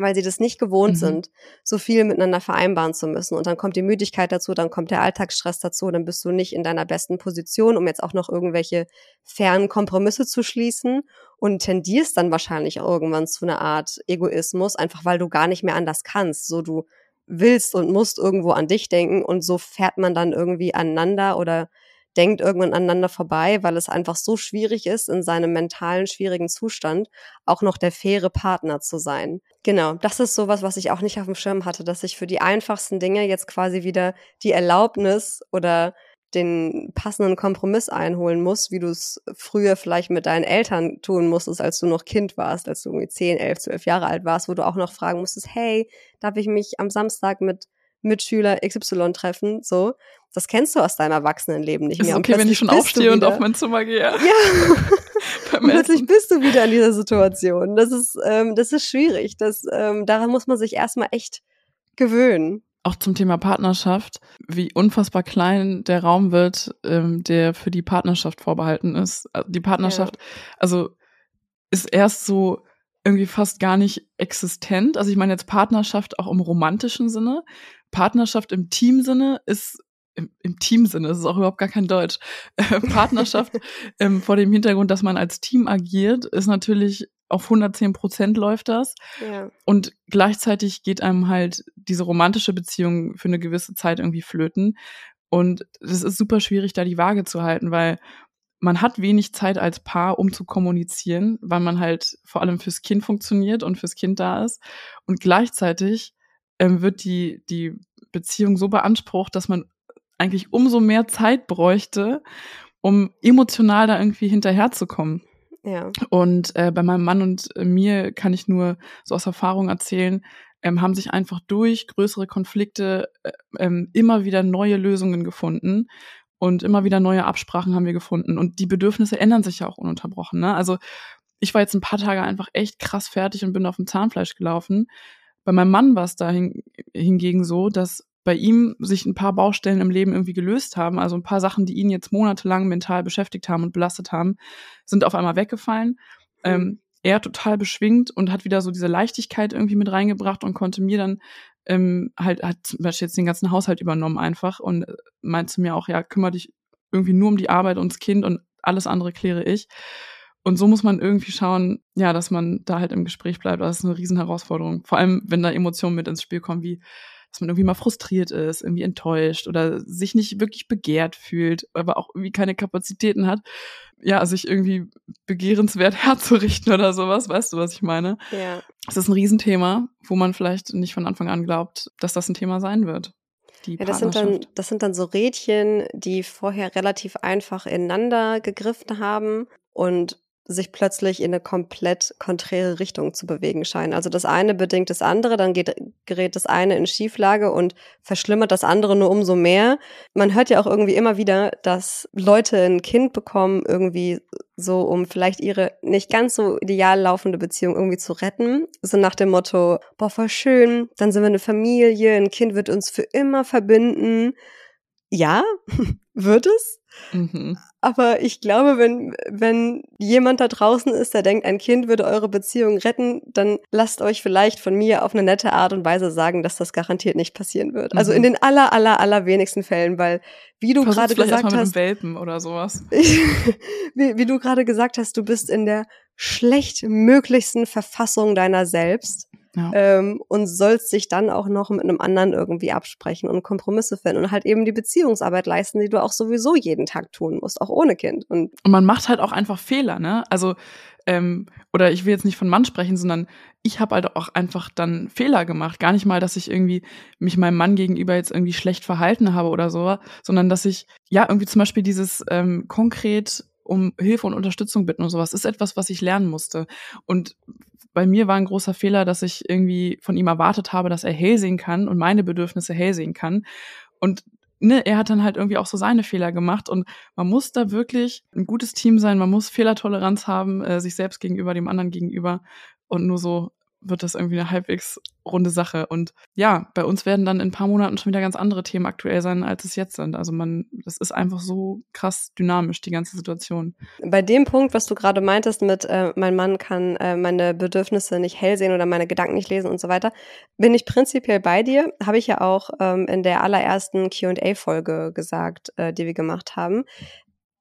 weil sie das nicht gewohnt mhm. sind, so viel miteinander vereinbaren zu müssen. Und dann kommt die Müdigkeit dazu, dann kommt der Alltagsstress dazu, dann bist du nicht in deiner besten Position, um jetzt auch noch irgendwelche fernen Kompromisse zu schließen und tendierst dann wahrscheinlich irgendwann zu einer Art Egoismus, einfach weil du gar nicht mehr anders kannst. So du willst und musst irgendwo an dich denken und so fährt man dann irgendwie aneinander oder denkt irgendwann aneinander vorbei, weil es einfach so schwierig ist, in seinem mentalen schwierigen Zustand auch noch der faire Partner zu sein. Genau, das ist sowas, was ich auch nicht auf dem Schirm hatte, dass ich für die einfachsten Dinge jetzt quasi wieder die Erlaubnis oder den passenden Kompromiss einholen muss, wie du es früher vielleicht mit deinen Eltern tun musstest, als du noch Kind warst, als du irgendwie 10, 11, 12 Jahre alt warst, wo du auch noch fragen musstest, hey, darf ich mich am Samstag mit Mitschüler XY treffen, so. Das kennst du aus deinem Erwachsenenleben nicht mehr. Ist okay, wenn ich schon aufstehe und auf mein Zimmer gehe. Ja. plötzlich bist du wieder in dieser Situation. Das ist, ähm, das ist schwierig. Das, ähm, daran muss man sich erstmal echt gewöhnen. Auch zum Thema Partnerschaft, wie unfassbar klein der Raum wird, ähm, der für die Partnerschaft vorbehalten ist. Äh, die Partnerschaft, ja. also ist erst so irgendwie fast gar nicht existent. Also ich meine jetzt Partnerschaft auch im romantischen Sinne. Partnerschaft im Teamsinne ist im, im Teamsinne, das ist auch überhaupt gar kein Deutsch. Äh, Partnerschaft ähm, vor dem Hintergrund, dass man als Team agiert, ist natürlich auf 110 Prozent läuft das. Ja. Und gleichzeitig geht einem halt diese romantische Beziehung für eine gewisse Zeit irgendwie flöten. Und das ist super schwierig, da die Waage zu halten, weil man hat wenig Zeit als Paar, um zu kommunizieren, weil man halt vor allem fürs Kind funktioniert und fürs Kind da ist. Und gleichzeitig ähm, wird die, die Beziehung so beansprucht, dass man eigentlich umso mehr Zeit bräuchte, um emotional da irgendwie hinterherzukommen. Ja. Und äh, bei meinem Mann und äh, mir kann ich nur so aus Erfahrung erzählen, ähm, haben sich einfach durch größere Konflikte äh, ähm, immer wieder neue Lösungen gefunden. Und immer wieder neue Absprachen haben wir gefunden. Und die Bedürfnisse ändern sich ja auch ununterbrochen. Ne? Also ich war jetzt ein paar Tage einfach echt krass fertig und bin auf dem Zahnfleisch gelaufen. Bei meinem Mann war es da hingegen so, dass bei ihm sich ein paar Baustellen im Leben irgendwie gelöst haben. Also ein paar Sachen, die ihn jetzt monatelang mental beschäftigt haben und belastet haben, sind auf einmal weggefallen. Mhm. Ähm, er total beschwingt und hat wieder so diese Leichtigkeit irgendwie mit reingebracht und konnte mir dann ähm, halt, hat zum Beispiel jetzt den ganzen Haushalt übernommen einfach und äh, meinte mir auch, ja, kümmere dich irgendwie nur um die Arbeit und das Kind und alles andere kläre ich. Und so muss man irgendwie schauen, ja, dass man da halt im Gespräch bleibt. Das ist eine Riesenherausforderung. Vor allem, wenn da Emotionen mit ins Spiel kommen, wie dass man irgendwie mal frustriert ist, irgendwie enttäuscht oder sich nicht wirklich begehrt fühlt, aber auch irgendwie keine Kapazitäten hat, ja, sich irgendwie begehrenswert herzurichten oder sowas, weißt du, was ich meine? Ja. Es ist ein Riesenthema, wo man vielleicht nicht von Anfang an glaubt, dass das ein Thema sein wird. Ja, das sind dann, das sind dann so Rädchen, die vorher relativ einfach ineinander gegriffen haben und sich plötzlich in eine komplett konträre Richtung zu bewegen scheinen. Also das eine bedingt das andere, dann geht, gerät das eine in Schieflage und verschlimmert das andere nur umso mehr. Man hört ja auch irgendwie immer wieder, dass Leute ein Kind bekommen, irgendwie so, um vielleicht ihre nicht ganz so ideal laufende Beziehung irgendwie zu retten. So nach dem Motto, boah, voll schön, dann sind wir eine Familie, ein Kind wird uns für immer verbinden. Ja, wird es. Mhm. Aber ich glaube, wenn, wenn jemand da draußen ist, der denkt, ein Kind würde eure Beziehung retten, dann lasst euch vielleicht von mir auf eine nette Art und Weise sagen, dass das garantiert nicht passieren wird. Also mhm. Also in den aller, aller, aller wenigsten Fällen, weil wie du gerade gesagt hast. Mit einem Welpen oder sowas. wie, wie du gerade gesagt hast, du bist in der schlechtmöglichsten Verfassung deiner selbst ja. ähm, und sollst dich dann auch noch mit einem anderen irgendwie absprechen und Kompromisse finden und halt eben die Beziehungsarbeit leisten, die du auch sowieso jeden Tag tun musst, auch ohne Kind. Und, und man macht halt auch einfach Fehler, ne? Also ähm, oder ich will jetzt nicht von Mann sprechen, sondern ich habe halt auch einfach dann Fehler gemacht. Gar nicht mal, dass ich irgendwie mich meinem Mann gegenüber jetzt irgendwie schlecht verhalten habe oder so, sondern dass ich ja irgendwie zum Beispiel dieses ähm, konkret um Hilfe und Unterstützung bitten und sowas ist etwas, was ich lernen musste. Und bei mir war ein großer Fehler, dass ich irgendwie von ihm erwartet habe, dass er hell sehen kann und meine Bedürfnisse hell sehen kann. Und ne, er hat dann halt irgendwie auch so seine Fehler gemacht und man muss da wirklich ein gutes Team sein, man muss Fehlertoleranz haben, äh, sich selbst gegenüber, dem anderen gegenüber und nur so wird das irgendwie eine halbwegs runde Sache. Und ja, bei uns werden dann in ein paar Monaten schon wieder ganz andere Themen aktuell sein, als es jetzt sind. Also man, das ist einfach so krass dynamisch, die ganze Situation. Bei dem Punkt, was du gerade meintest mit, äh, mein Mann kann äh, meine Bedürfnisse nicht hell sehen oder meine Gedanken nicht lesen und so weiter, bin ich prinzipiell bei dir. Habe ich ja auch ähm, in der allerersten Q&A-Folge gesagt, äh, die wir gemacht haben.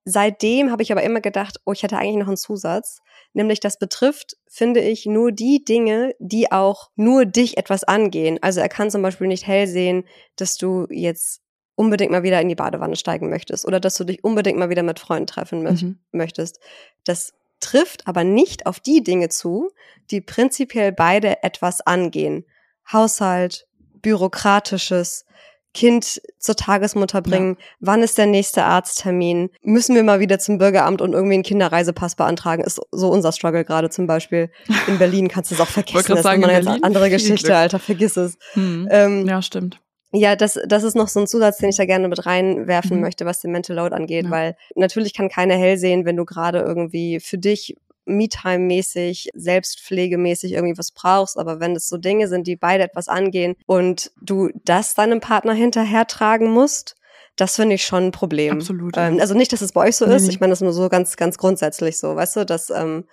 Seitdem habe ich aber immer gedacht, oh, ich hätte eigentlich noch einen Zusatz. Nämlich das betrifft, finde ich, nur die Dinge, die auch nur dich etwas angehen. Also er kann zum Beispiel nicht hell sehen, dass du jetzt unbedingt mal wieder in die Badewanne steigen möchtest oder dass du dich unbedingt mal wieder mit Freunden treffen mö mhm. möchtest. Das trifft aber nicht auf die Dinge zu, die prinzipiell beide etwas angehen. Haushalt, bürokratisches, Kind zur Tagesmutter bringen? Ja. Wann ist der nächste Arzttermin? Müssen wir mal wieder zum Bürgeramt und irgendwie einen Kinderreisepass beantragen? Ist so unser Struggle gerade zum Beispiel. In Berlin kannst du es auch vergessen. Das sagen, ist eine andere Geschichte, Glück. Alter. Vergiss es. Hm. Ähm, ja, stimmt. Ja, das, das ist noch so ein Zusatz, den ich da gerne mit reinwerfen mhm. möchte, was den Mental Load angeht, ja. weil natürlich kann keiner hell sehen, wenn du gerade irgendwie für dich Me-Time-mäßig, Selbstpflegemäßig irgendwie was brauchst. Aber wenn es so Dinge sind, die beide etwas angehen und du das deinem Partner hinterhertragen musst, das finde ich schon ein Problem. Absolut. Ähm, also nicht, dass es bei euch so nee, ist. Ich meine das nur so ganz, ganz grundsätzlich so, weißt du, dass, ähm,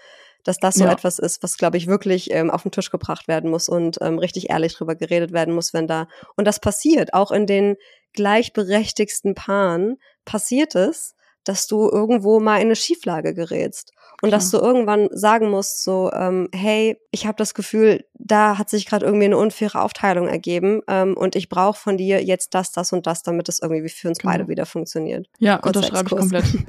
dass das so ja. etwas ist, was, glaube ich, wirklich ähm, auf den Tisch gebracht werden muss und ähm, richtig ehrlich drüber geredet werden muss, wenn da. Und das passiert. Auch in den gleichberechtigsten Paaren passiert es, dass du irgendwo mal in eine Schieflage gerätst. Und Klar. dass du irgendwann sagen musst, so, ähm, hey, ich habe das Gefühl, da hat sich gerade irgendwie eine unfaire Aufteilung ergeben ähm, und ich brauche von dir jetzt das, das und das, damit es irgendwie für uns genau. beide wieder funktioniert. Ja, Kurzer unterschreibe ich komplett.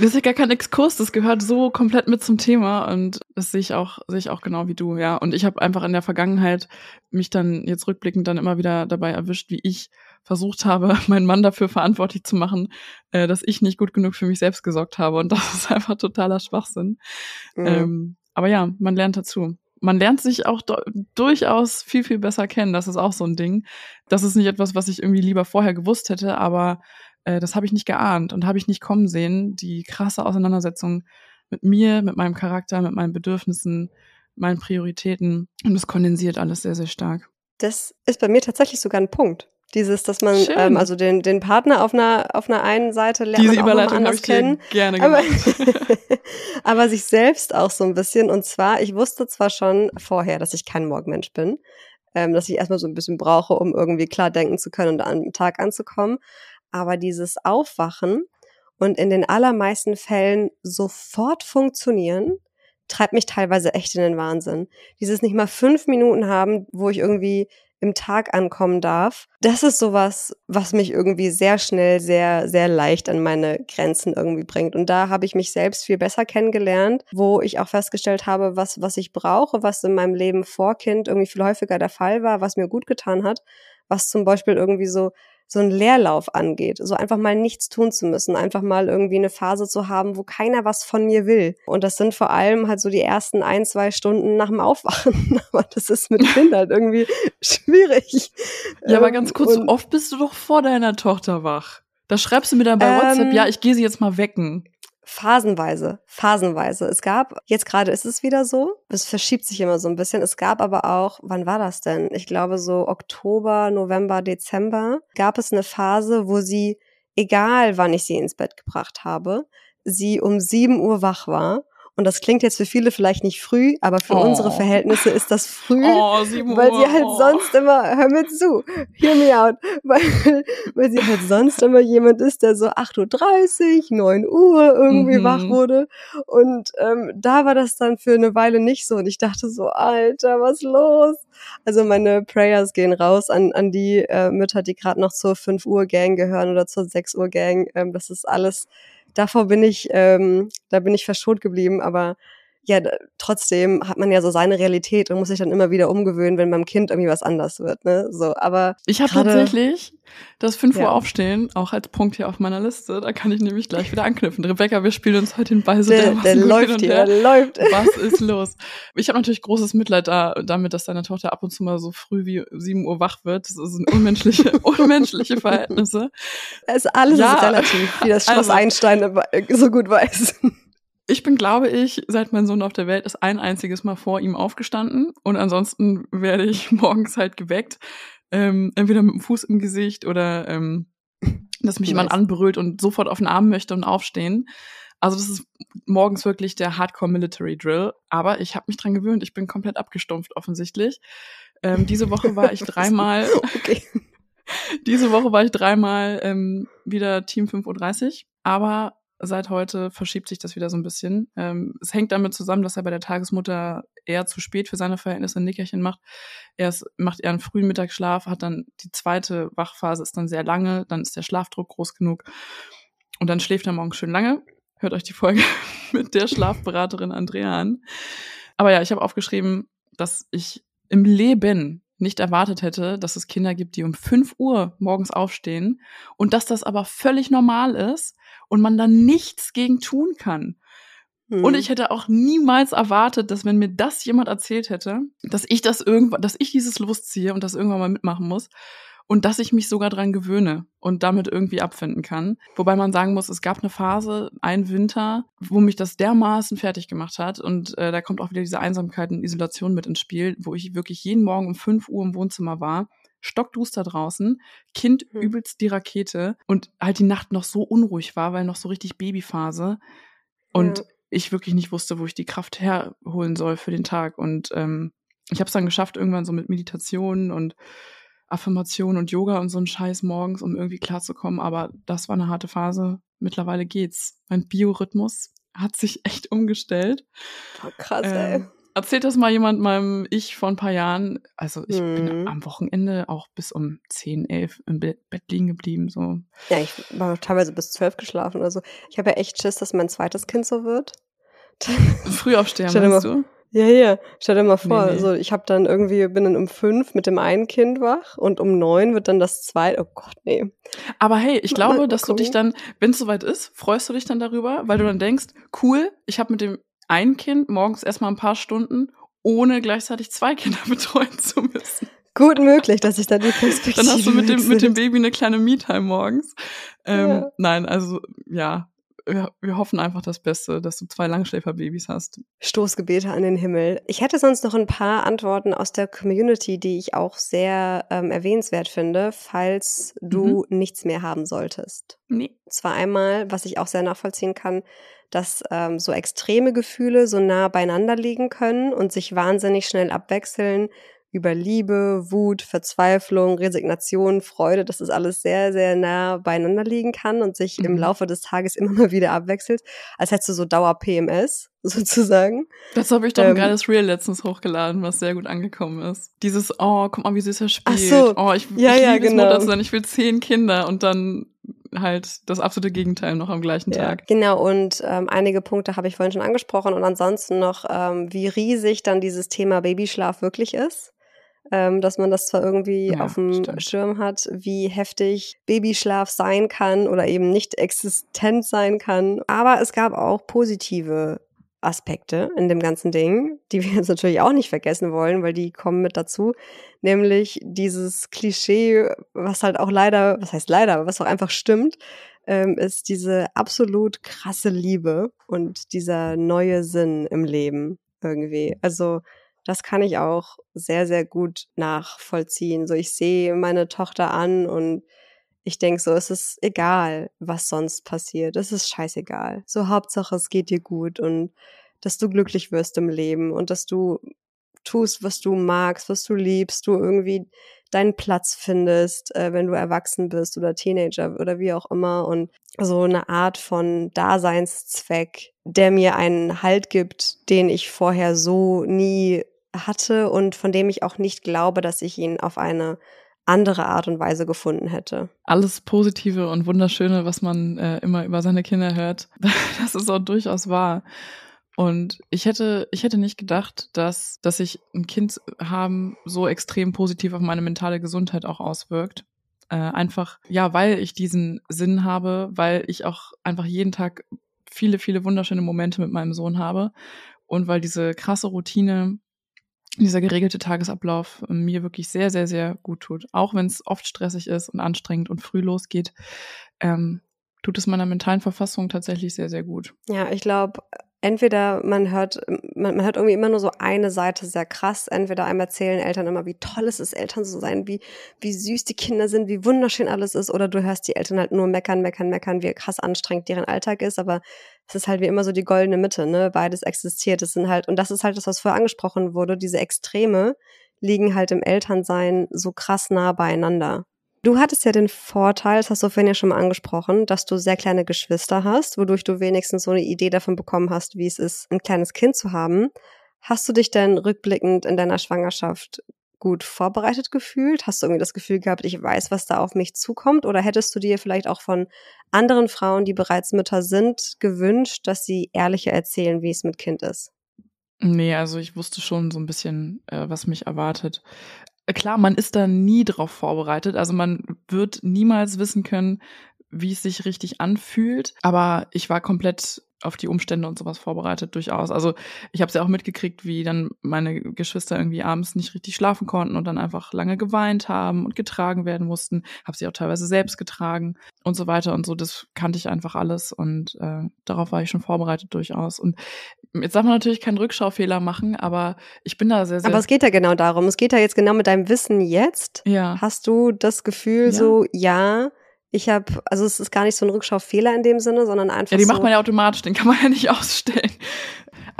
das ist ja gar kein Exkurs, das gehört so komplett mit zum Thema und das sehe ich auch, sehe ich auch genau wie du, ja. Und ich habe einfach in der Vergangenheit mich dann jetzt rückblickend dann immer wieder dabei erwischt, wie ich versucht habe, meinen Mann dafür verantwortlich zu machen, äh, dass ich nicht gut genug für mich selbst gesorgt habe. Und das ist einfach totaler Schwachsinn. Mhm. Ähm, aber ja, man lernt dazu. Man lernt sich auch durchaus viel, viel besser kennen. Das ist auch so ein Ding. Das ist nicht etwas, was ich irgendwie lieber vorher gewusst hätte, aber äh, das habe ich nicht geahnt und habe ich nicht kommen sehen. Die krasse Auseinandersetzung mit mir, mit meinem Charakter, mit meinen Bedürfnissen, meinen Prioritäten. Und das kondensiert alles sehr, sehr stark. Das ist bei mir tatsächlich sogar ein Punkt. Dieses, dass man ähm, also den, den Partner auf einer auf einer einen Seite lernt Diese Überleitung habe ich kennen, gerne gemacht. Aber, aber sich selbst auch so ein bisschen. Und zwar, ich wusste zwar schon vorher, dass ich kein Morgenmensch bin, ähm, dass ich erstmal so ein bisschen brauche, um irgendwie klar denken zu können und am Tag anzukommen. Aber dieses Aufwachen und in den allermeisten Fällen sofort funktionieren, treibt mich teilweise echt in den Wahnsinn. Dieses nicht mal fünf Minuten haben, wo ich irgendwie im Tag ankommen darf. Das ist sowas, was mich irgendwie sehr schnell, sehr, sehr leicht an meine Grenzen irgendwie bringt. Und da habe ich mich selbst viel besser kennengelernt, wo ich auch festgestellt habe, was, was ich brauche, was in meinem Leben vor Kind irgendwie viel häufiger der Fall war, was mir gut getan hat, was zum Beispiel irgendwie so so ein Leerlauf angeht. So einfach mal nichts tun zu müssen, einfach mal irgendwie eine Phase zu haben, wo keiner was von mir will. Und das sind vor allem halt so die ersten ein, zwei Stunden nach dem Aufwachen. aber das ist mit Kindern halt irgendwie schwierig. Ja, aber ganz kurz, Und, oft bist du doch vor deiner Tochter wach. Da schreibst du mir dann bei ähm, WhatsApp, ja, ich gehe sie jetzt mal wecken. Phasenweise, phasenweise. Es gab, jetzt gerade ist es wieder so, es verschiebt sich immer so ein bisschen. Es gab aber auch, wann war das denn? Ich glaube so Oktober, November, Dezember, gab es eine Phase, wo sie, egal wann ich sie ins Bett gebracht habe, sie um sieben Uhr wach war und das klingt jetzt für viele vielleicht nicht früh, aber für oh. unsere Verhältnisse ist das früh, oh, weil sie halt sonst immer, hör mir zu, hear me out, weil, weil sie halt sonst immer jemand ist, der so 8.30 Uhr, 9 Uhr irgendwie mhm. wach wurde. Und ähm, da war das dann für eine Weile nicht so. Und ich dachte so, Alter, was los? Also meine Prayers gehen raus an, an die äh, Mütter, die gerade noch zur 5 Uhr Gang gehören oder zur 6 Uhr Gang. Ähm, das ist alles davor bin ich, ähm, da bin ich verschont geblieben, aber ja, trotzdem hat man ja so seine Realität und muss sich dann immer wieder umgewöhnen, wenn beim Kind irgendwie was anders wird, ne? So, aber ich habe tatsächlich das 5 Uhr ja. aufstehen auch als Punkt hier auf meiner Liste. Da kann ich nämlich gleich wieder anknüpfen. Rebecca, wir spielen uns heute den Ball so der, der läuft hier, der läuft. Was ist los? Ich habe natürlich großes Mitleid da, damit, dass deine Tochter ab und zu mal so früh wie 7 Uhr wach wird. Das sind unmenschliche, unmenschliche Verhältnisse. Es ist alles ja, relativ, wie das Schloss also, Einstein so gut weiß. Ich bin, glaube ich, seit mein Sohn auf der Welt ist ein einziges Mal vor ihm aufgestanden und ansonsten werde ich morgens halt geweckt, ähm, entweder mit dem Fuß im Gesicht oder ähm, dass mich jemand anbrüllt und sofort auf den Arm möchte und aufstehen. Also das ist morgens wirklich der Hardcore Military Drill, aber ich habe mich dran gewöhnt. Ich bin komplett abgestumpft offensichtlich. Ähm, diese Woche war ich dreimal. okay. diese Woche war ich dreimal ähm, wieder Team 5.30 Uhr, aber seit heute verschiebt sich das wieder so ein bisschen. Ähm, es hängt damit zusammen, dass er bei der Tagesmutter eher zu spät für seine Verhältnisse ein Nickerchen macht. Er macht eher einen frühen Mittagsschlaf, hat dann die zweite Wachphase ist dann sehr lange, dann ist der Schlafdruck groß genug und dann schläft er morgens schön lange. Hört euch die Folge mit der Schlafberaterin Andrea an. Aber ja, ich habe aufgeschrieben, dass ich im Leben nicht erwartet hätte, dass es Kinder gibt, die um 5 Uhr morgens aufstehen und dass das aber völlig normal ist und man da nichts gegen tun kann. Mhm. Und ich hätte auch niemals erwartet, dass wenn mir das jemand erzählt hätte, dass ich das irgendwann, dass ich dieses losziehe und das irgendwann mal mitmachen muss und dass ich mich sogar dran gewöhne und damit irgendwie abfinden kann. Wobei man sagen muss, es gab eine Phase, ein Winter, wo mich das dermaßen fertig gemacht hat und äh, da kommt auch wieder diese Einsamkeit und Isolation mit ins Spiel, wo ich wirklich jeden Morgen um 5 Uhr im Wohnzimmer war stockduster draußen, Kind mhm. übelst die Rakete und halt die Nacht noch so unruhig war, weil noch so richtig Babyphase und ja. ich wirklich nicht wusste, wo ich die Kraft herholen soll für den Tag und ähm, ich habe es dann geschafft irgendwann so mit Meditation und Affirmation und Yoga und so ein Scheiß morgens, um irgendwie klarzukommen. Aber das war eine harte Phase. Mittlerweile geht's. Mein Biorhythmus hat sich echt umgestellt. Boah, krass, äh, ey. Erzählt das mal jemand meinem Ich vor ein paar Jahren. Also ich mhm. bin am Wochenende auch bis um 10, 11 im Bett liegen geblieben. So. Ja, ich war teilweise bis 12 geschlafen. Also ich habe ja echt Schiss, dass mein zweites Kind so wird. Früh aufstehen, meinst du? Ja, ja. Stell dir mal vor, nee, nee. also ich habe dann irgendwie, bin dann um fünf mit dem einen Kind wach und um neun wird dann das zweite. Oh Gott, nee. Aber hey, ich glaube, mal, dass du dich dann, wenn es soweit ist, freust du dich dann darüber, weil du dann denkst, cool, ich habe mit dem einen Kind morgens erstmal ein paar Stunden, ohne gleichzeitig zwei Kinder betreuen zu müssen. gut möglich, dass ich da die Perspektive Dann hast du mit dem, mit dem. Baby eine kleine Me-Time morgens. Ähm, Ja. Nein, also ja, wir, wir hoffen einfach das Beste, dass du zwei Langschläferbabys hast. Stoßgebete an den Himmel. Ich hätte sonst noch ein paar Antworten aus der Community, die ich auch sehr ähm, erwähnenswert finde, falls du nichts mehr haben solltest. Nee. Zwar einmal, was ich auch sehr nachvollziehen kann, dass ähm, so extreme Gefühle so nah beieinander liegen können und sich wahnsinnig schnell abwechseln über Liebe, Wut, Verzweiflung, Resignation, Freude, dass das alles sehr, sehr nah beieinander liegen kann und sich im Mhm. Laufe des Tages immer mal wieder abwechselt, als hättest du so Dauer-PMS sozusagen. Dazu habe ich doch ein Ähm, geiles Reel letztens hochgeladen, was sehr gut angekommen ist. Dieses, oh, guck mal, wie süß er spielt. so. Oh, ich, Ja, ich ja, liebe genau. Mutter zu sein. Ich will zehn Kinder und dann halt das absolute Gegenteil noch am gleichen Tag. Genau, und ähm, einige Punkte habe ich vorhin schon angesprochen und ansonsten noch, ähm, wie riesig dann dieses Thema Babyschlaf wirklich ist. Ähm, dass man das zwar irgendwie Ja, auf dem stimmt. Schirm hat, wie heftig Babyschlaf sein kann oder eben nicht existent sein kann. Aber es gab auch positive Aspekte in dem ganzen Ding, die wir jetzt natürlich auch nicht vergessen wollen, weil die kommen mit dazu. Nämlich dieses Klischee, was halt auch leider, was heißt leider, aber was auch einfach stimmt, ähm, ist diese absolut krasse Liebe und dieser neue Sinn im Leben irgendwie. Also das kann ich auch sehr, sehr gut nachvollziehen. So, ich sehe meine Tochter an und ich denke so, es ist egal, was sonst passiert. Es ist scheißegal. So, Hauptsache, es geht dir gut und dass du glücklich wirst im Leben und dass du tust, was du magst, was du liebst, du irgendwie deinen Platz findest, äh, wenn du erwachsen bist oder Teenager oder wie auch immer und so eine Art von Daseinszweck, der mir einen Halt gibt, den ich vorher so nie hatte und von dem ich auch nicht glaube, dass ich ihn auf eine andere Art und Weise gefunden hätte. Alles Positive und Wunderschöne, was man äh, immer über seine Kinder hört, das ist auch durchaus wahr. Und ich hätte, ich hätte nicht gedacht, dass, dass sich ein Kind haben so extrem positiv auf meine mentale Gesundheit auch auswirkt. Äh, einfach, ja, weil ich diesen Sinn habe, weil ich auch einfach jeden Tag viele, viele wunderschöne Momente mit meinem Sohn habe und weil diese krasse Routine, dieser geregelte Tagesablauf äh, mir wirklich sehr, sehr, sehr gut tut. Auch wenn es oft stressig ist und anstrengend und früh losgeht, ähm, tut es meiner mentalen Verfassung tatsächlich sehr, sehr gut. Ja, ich glaube, entweder man hört, man, man hört irgendwie immer nur so eine Seite sehr krass. Entweder einem erzählen Eltern immer, wie toll es ist, Eltern zu sein, wie, wie süß die Kinder sind, wie wunderschön alles ist. Oder du hörst die Eltern halt nur meckern, meckern, meckern, wie krass anstrengend deren Alltag ist. Aber es ist halt wie immer so die goldene Mitte, ne? Beides existiert. Es sind halt, und das ist halt das, was vorher angesprochen wurde, diese Extreme liegen halt im Elternsein so krass nah beieinander. Du hattest ja den Vorteil, das hast du vorhin ja schon mal angesprochen, dass du sehr kleine Geschwister hast, wodurch du wenigstens so eine Idee davon bekommen hast, wie es ist, ein kleines Kind zu haben. Hast du dich denn rückblickend in deiner Schwangerschaft gut vorbereitet gefühlt? Hast du irgendwie das Gefühl gehabt, ich weiß, was da auf mich zukommt? Oder hättest du dir vielleicht auch von anderen Frauen, die bereits Mütter sind, gewünscht, dass sie ehrlicher erzählen, wie es mit Kind ist? Nee, also ich wusste schon so ein bisschen, äh, was mich erwartet. Äh, Klar, man ist da nie drauf vorbereitet. Also man wird niemals wissen können, wie es sich richtig anfühlt. Aber ich war komplett auf die Umstände und sowas vorbereitet, durchaus. Also ich habe es ja auch mitgekriegt, wie dann meine Geschwister irgendwie abends nicht richtig schlafen konnten und dann einfach lange geweint haben und getragen werden mussten. Habe sie auch teilweise selbst getragen und so weiter und so. Das kannte ich einfach alles und äh, darauf war ich schon vorbereitet durchaus. Und jetzt darf man natürlich keinen Rückschaufehler machen, aber ich bin da sehr, sehr. Aber es geht ja genau darum. Es geht ja jetzt genau mit deinem Wissen jetzt. ja. Hast du das Gefühl Ja. so, ja, ich habe, also es ist gar nicht so ein Rückschaufehler in dem Sinne, sondern einfach Ja, die so, macht man ja automatisch, den kann man ja nicht ausstellen.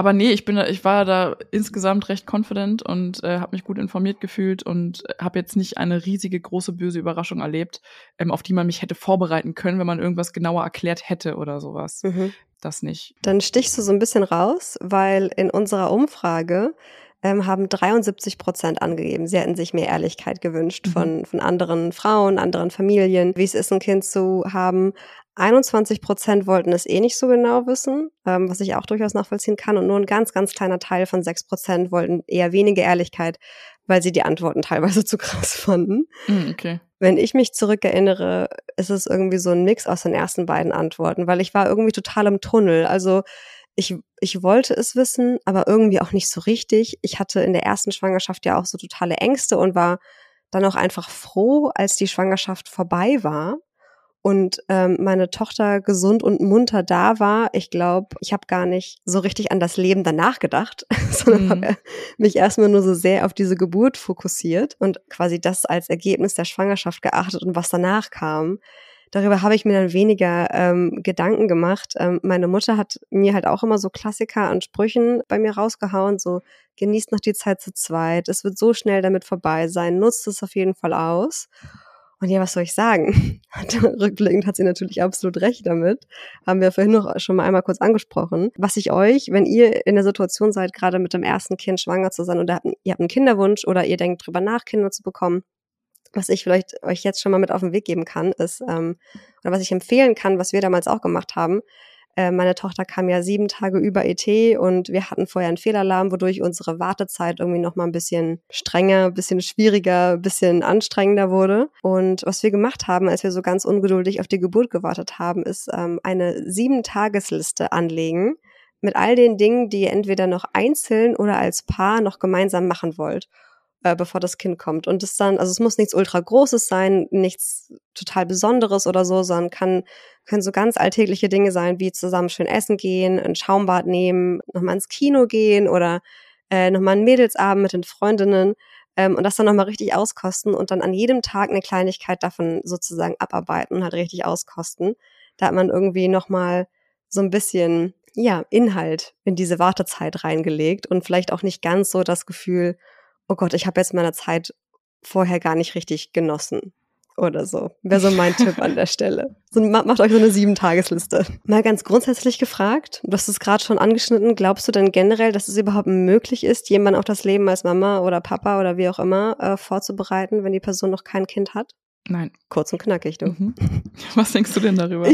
Aber nee, ich bin da, ich war da insgesamt recht confident und äh, habe mich gut informiert gefühlt und habe jetzt nicht eine riesige große böse Überraschung erlebt, ähm, auf die man mich hätte vorbereiten können, wenn man irgendwas genauer erklärt hätte oder sowas. Mhm. Das nicht. Dann stichst du so ein bisschen raus, weil in unserer Umfrage ähm, haben 73 Prozent angegeben, sie hätten sich mehr Ehrlichkeit gewünscht Mhm. von, von anderen Frauen, anderen Familien, wie es ist, ein Kind zu haben. 21 Prozent wollten es eh nicht so genau wissen, ähm, was ich auch durchaus nachvollziehen kann. Und nur ein ganz, ganz kleiner Teil von 6 Prozent wollten eher weniger Ehrlichkeit, weil sie die Antworten teilweise zu krass fanden. Mm, okay. Wenn ich mich zurückerinnere, ist es irgendwie so ein Mix aus den ersten beiden Antworten, weil ich war irgendwie total im Tunnel. Also ich, ich wollte es wissen, aber irgendwie auch nicht so richtig. Ich hatte in der ersten Schwangerschaft ja auch so totale Ängste und war dann auch einfach froh, als die Schwangerschaft vorbei war und ähm, meine Tochter gesund und munter da war. Ich glaube, ich habe gar nicht so richtig an das Leben danach gedacht, sondern mhm. habe mich erstmal nur so sehr auf diese Geburt fokussiert und quasi das als Ergebnis der Schwangerschaft geachtet und was danach kam. Darüber habe ich mir dann weniger ähm, Gedanken gemacht. Ähm, meine Mutter hat mir halt auch immer so Klassiker an Sprüchen bei mir rausgehauen, so genießt noch die Zeit zu zweit, es wird so schnell damit vorbei sein, nutzt es auf jeden Fall aus. Und ja, was soll ich sagen? Rückblickend hat sie natürlich absolut recht damit. Haben wir vorhin noch schon mal einmal kurz angesprochen. Was ich euch, wenn ihr in der Situation seid, gerade mit dem ersten Kind schwanger zu sein oder ihr habt einen Kinderwunsch oder ihr denkt drüber nach, Kinder zu bekommen, was ich vielleicht euch jetzt schon mal mit auf den Weg geben kann, ist, ähm, oder was ich empfehlen kann, was wir damals auch gemacht haben, äh, meine Tochter kam ja sieben Tage über ET und wir hatten vorher einen Fehlalarm, wodurch unsere Wartezeit irgendwie noch mal ein bisschen strenger, ein bisschen schwieriger, ein bisschen anstrengender wurde. Und was wir gemacht haben, als wir so ganz ungeduldig auf die Geburt gewartet haben, ist ähm, eine sieben-Tagesliste anlegen mit all den Dingen, die ihr entweder noch einzeln oder als Paar noch gemeinsam machen wollt äh, bevor das Kind kommt. Und es dann, also es muss nichts ultra Großes sein, nichts total Besonderes oder so, sondern kann, können so ganz alltägliche Dinge sein, wie zusammen schön essen gehen, ein Schaumbad nehmen, nochmal ins Kino gehen oder äh, nochmal einen Mädelsabend mit den Freundinnen ähm, und das dann nochmal richtig auskosten und dann an jedem Tag eine Kleinigkeit davon sozusagen abarbeiten und halt richtig auskosten. Da hat man irgendwie nochmal so ein bisschen, ja, Inhalt in diese Wartezeit reingelegt und vielleicht auch nicht ganz so das Gefühl, oh Gott, ich habe jetzt meine Zeit vorher gar nicht richtig genossen oder so. Wäre so mein Tipp an der Stelle. So, macht euch so eine Sieben-Tagesliste. Mal ganz grundsätzlich gefragt, du hast es gerade schon angeschnitten, glaubst du denn generell, dass es überhaupt möglich ist, jemanden auf das Leben als Mama oder Papa oder wie auch immer äh, vorzubereiten, wenn die Person noch kein Kind hat? Nein. Kurz und knackig, du. Mhm. Was denkst du denn darüber?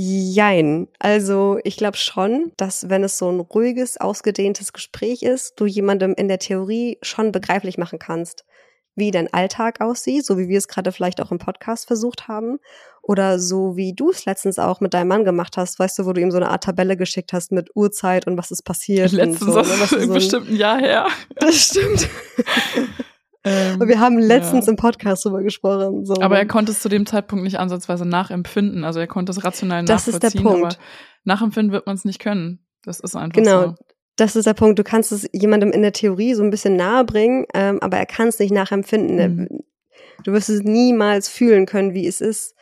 Jein. Also ich glaube schon, dass wenn es so ein ruhiges, ausgedehntes Gespräch ist, du jemandem in der Theorie schon begreiflich machen kannst, wie dein Alltag aussieht, so wie wir es gerade vielleicht auch im Podcast versucht haben. Oder so wie du es letztens auch mit deinem Mann gemacht hast, weißt du, wo du ihm so eine Art Tabelle geschickt hast mit Uhrzeit und was ist passiert. Letztens, so, das ne? ist so bestimmt ein Jahr her. Das stimmt. Ähm, und wir haben letztens ja. im Podcast drüber gesprochen. So. Aber er konnte es zu dem Zeitpunkt nicht ansatzweise nachempfinden. Also er konnte es rational das nachvollziehen. Das ist der Punkt. Aber nachempfinden wird man es nicht können. Das ist einfach genau. so. Das ist der Punkt. Du kannst es jemandem in der Theorie so ein bisschen nahe bringen, ähm, aber er kann es nicht nachempfinden. Mhm. Du wirst es niemals fühlen können, wie es ist,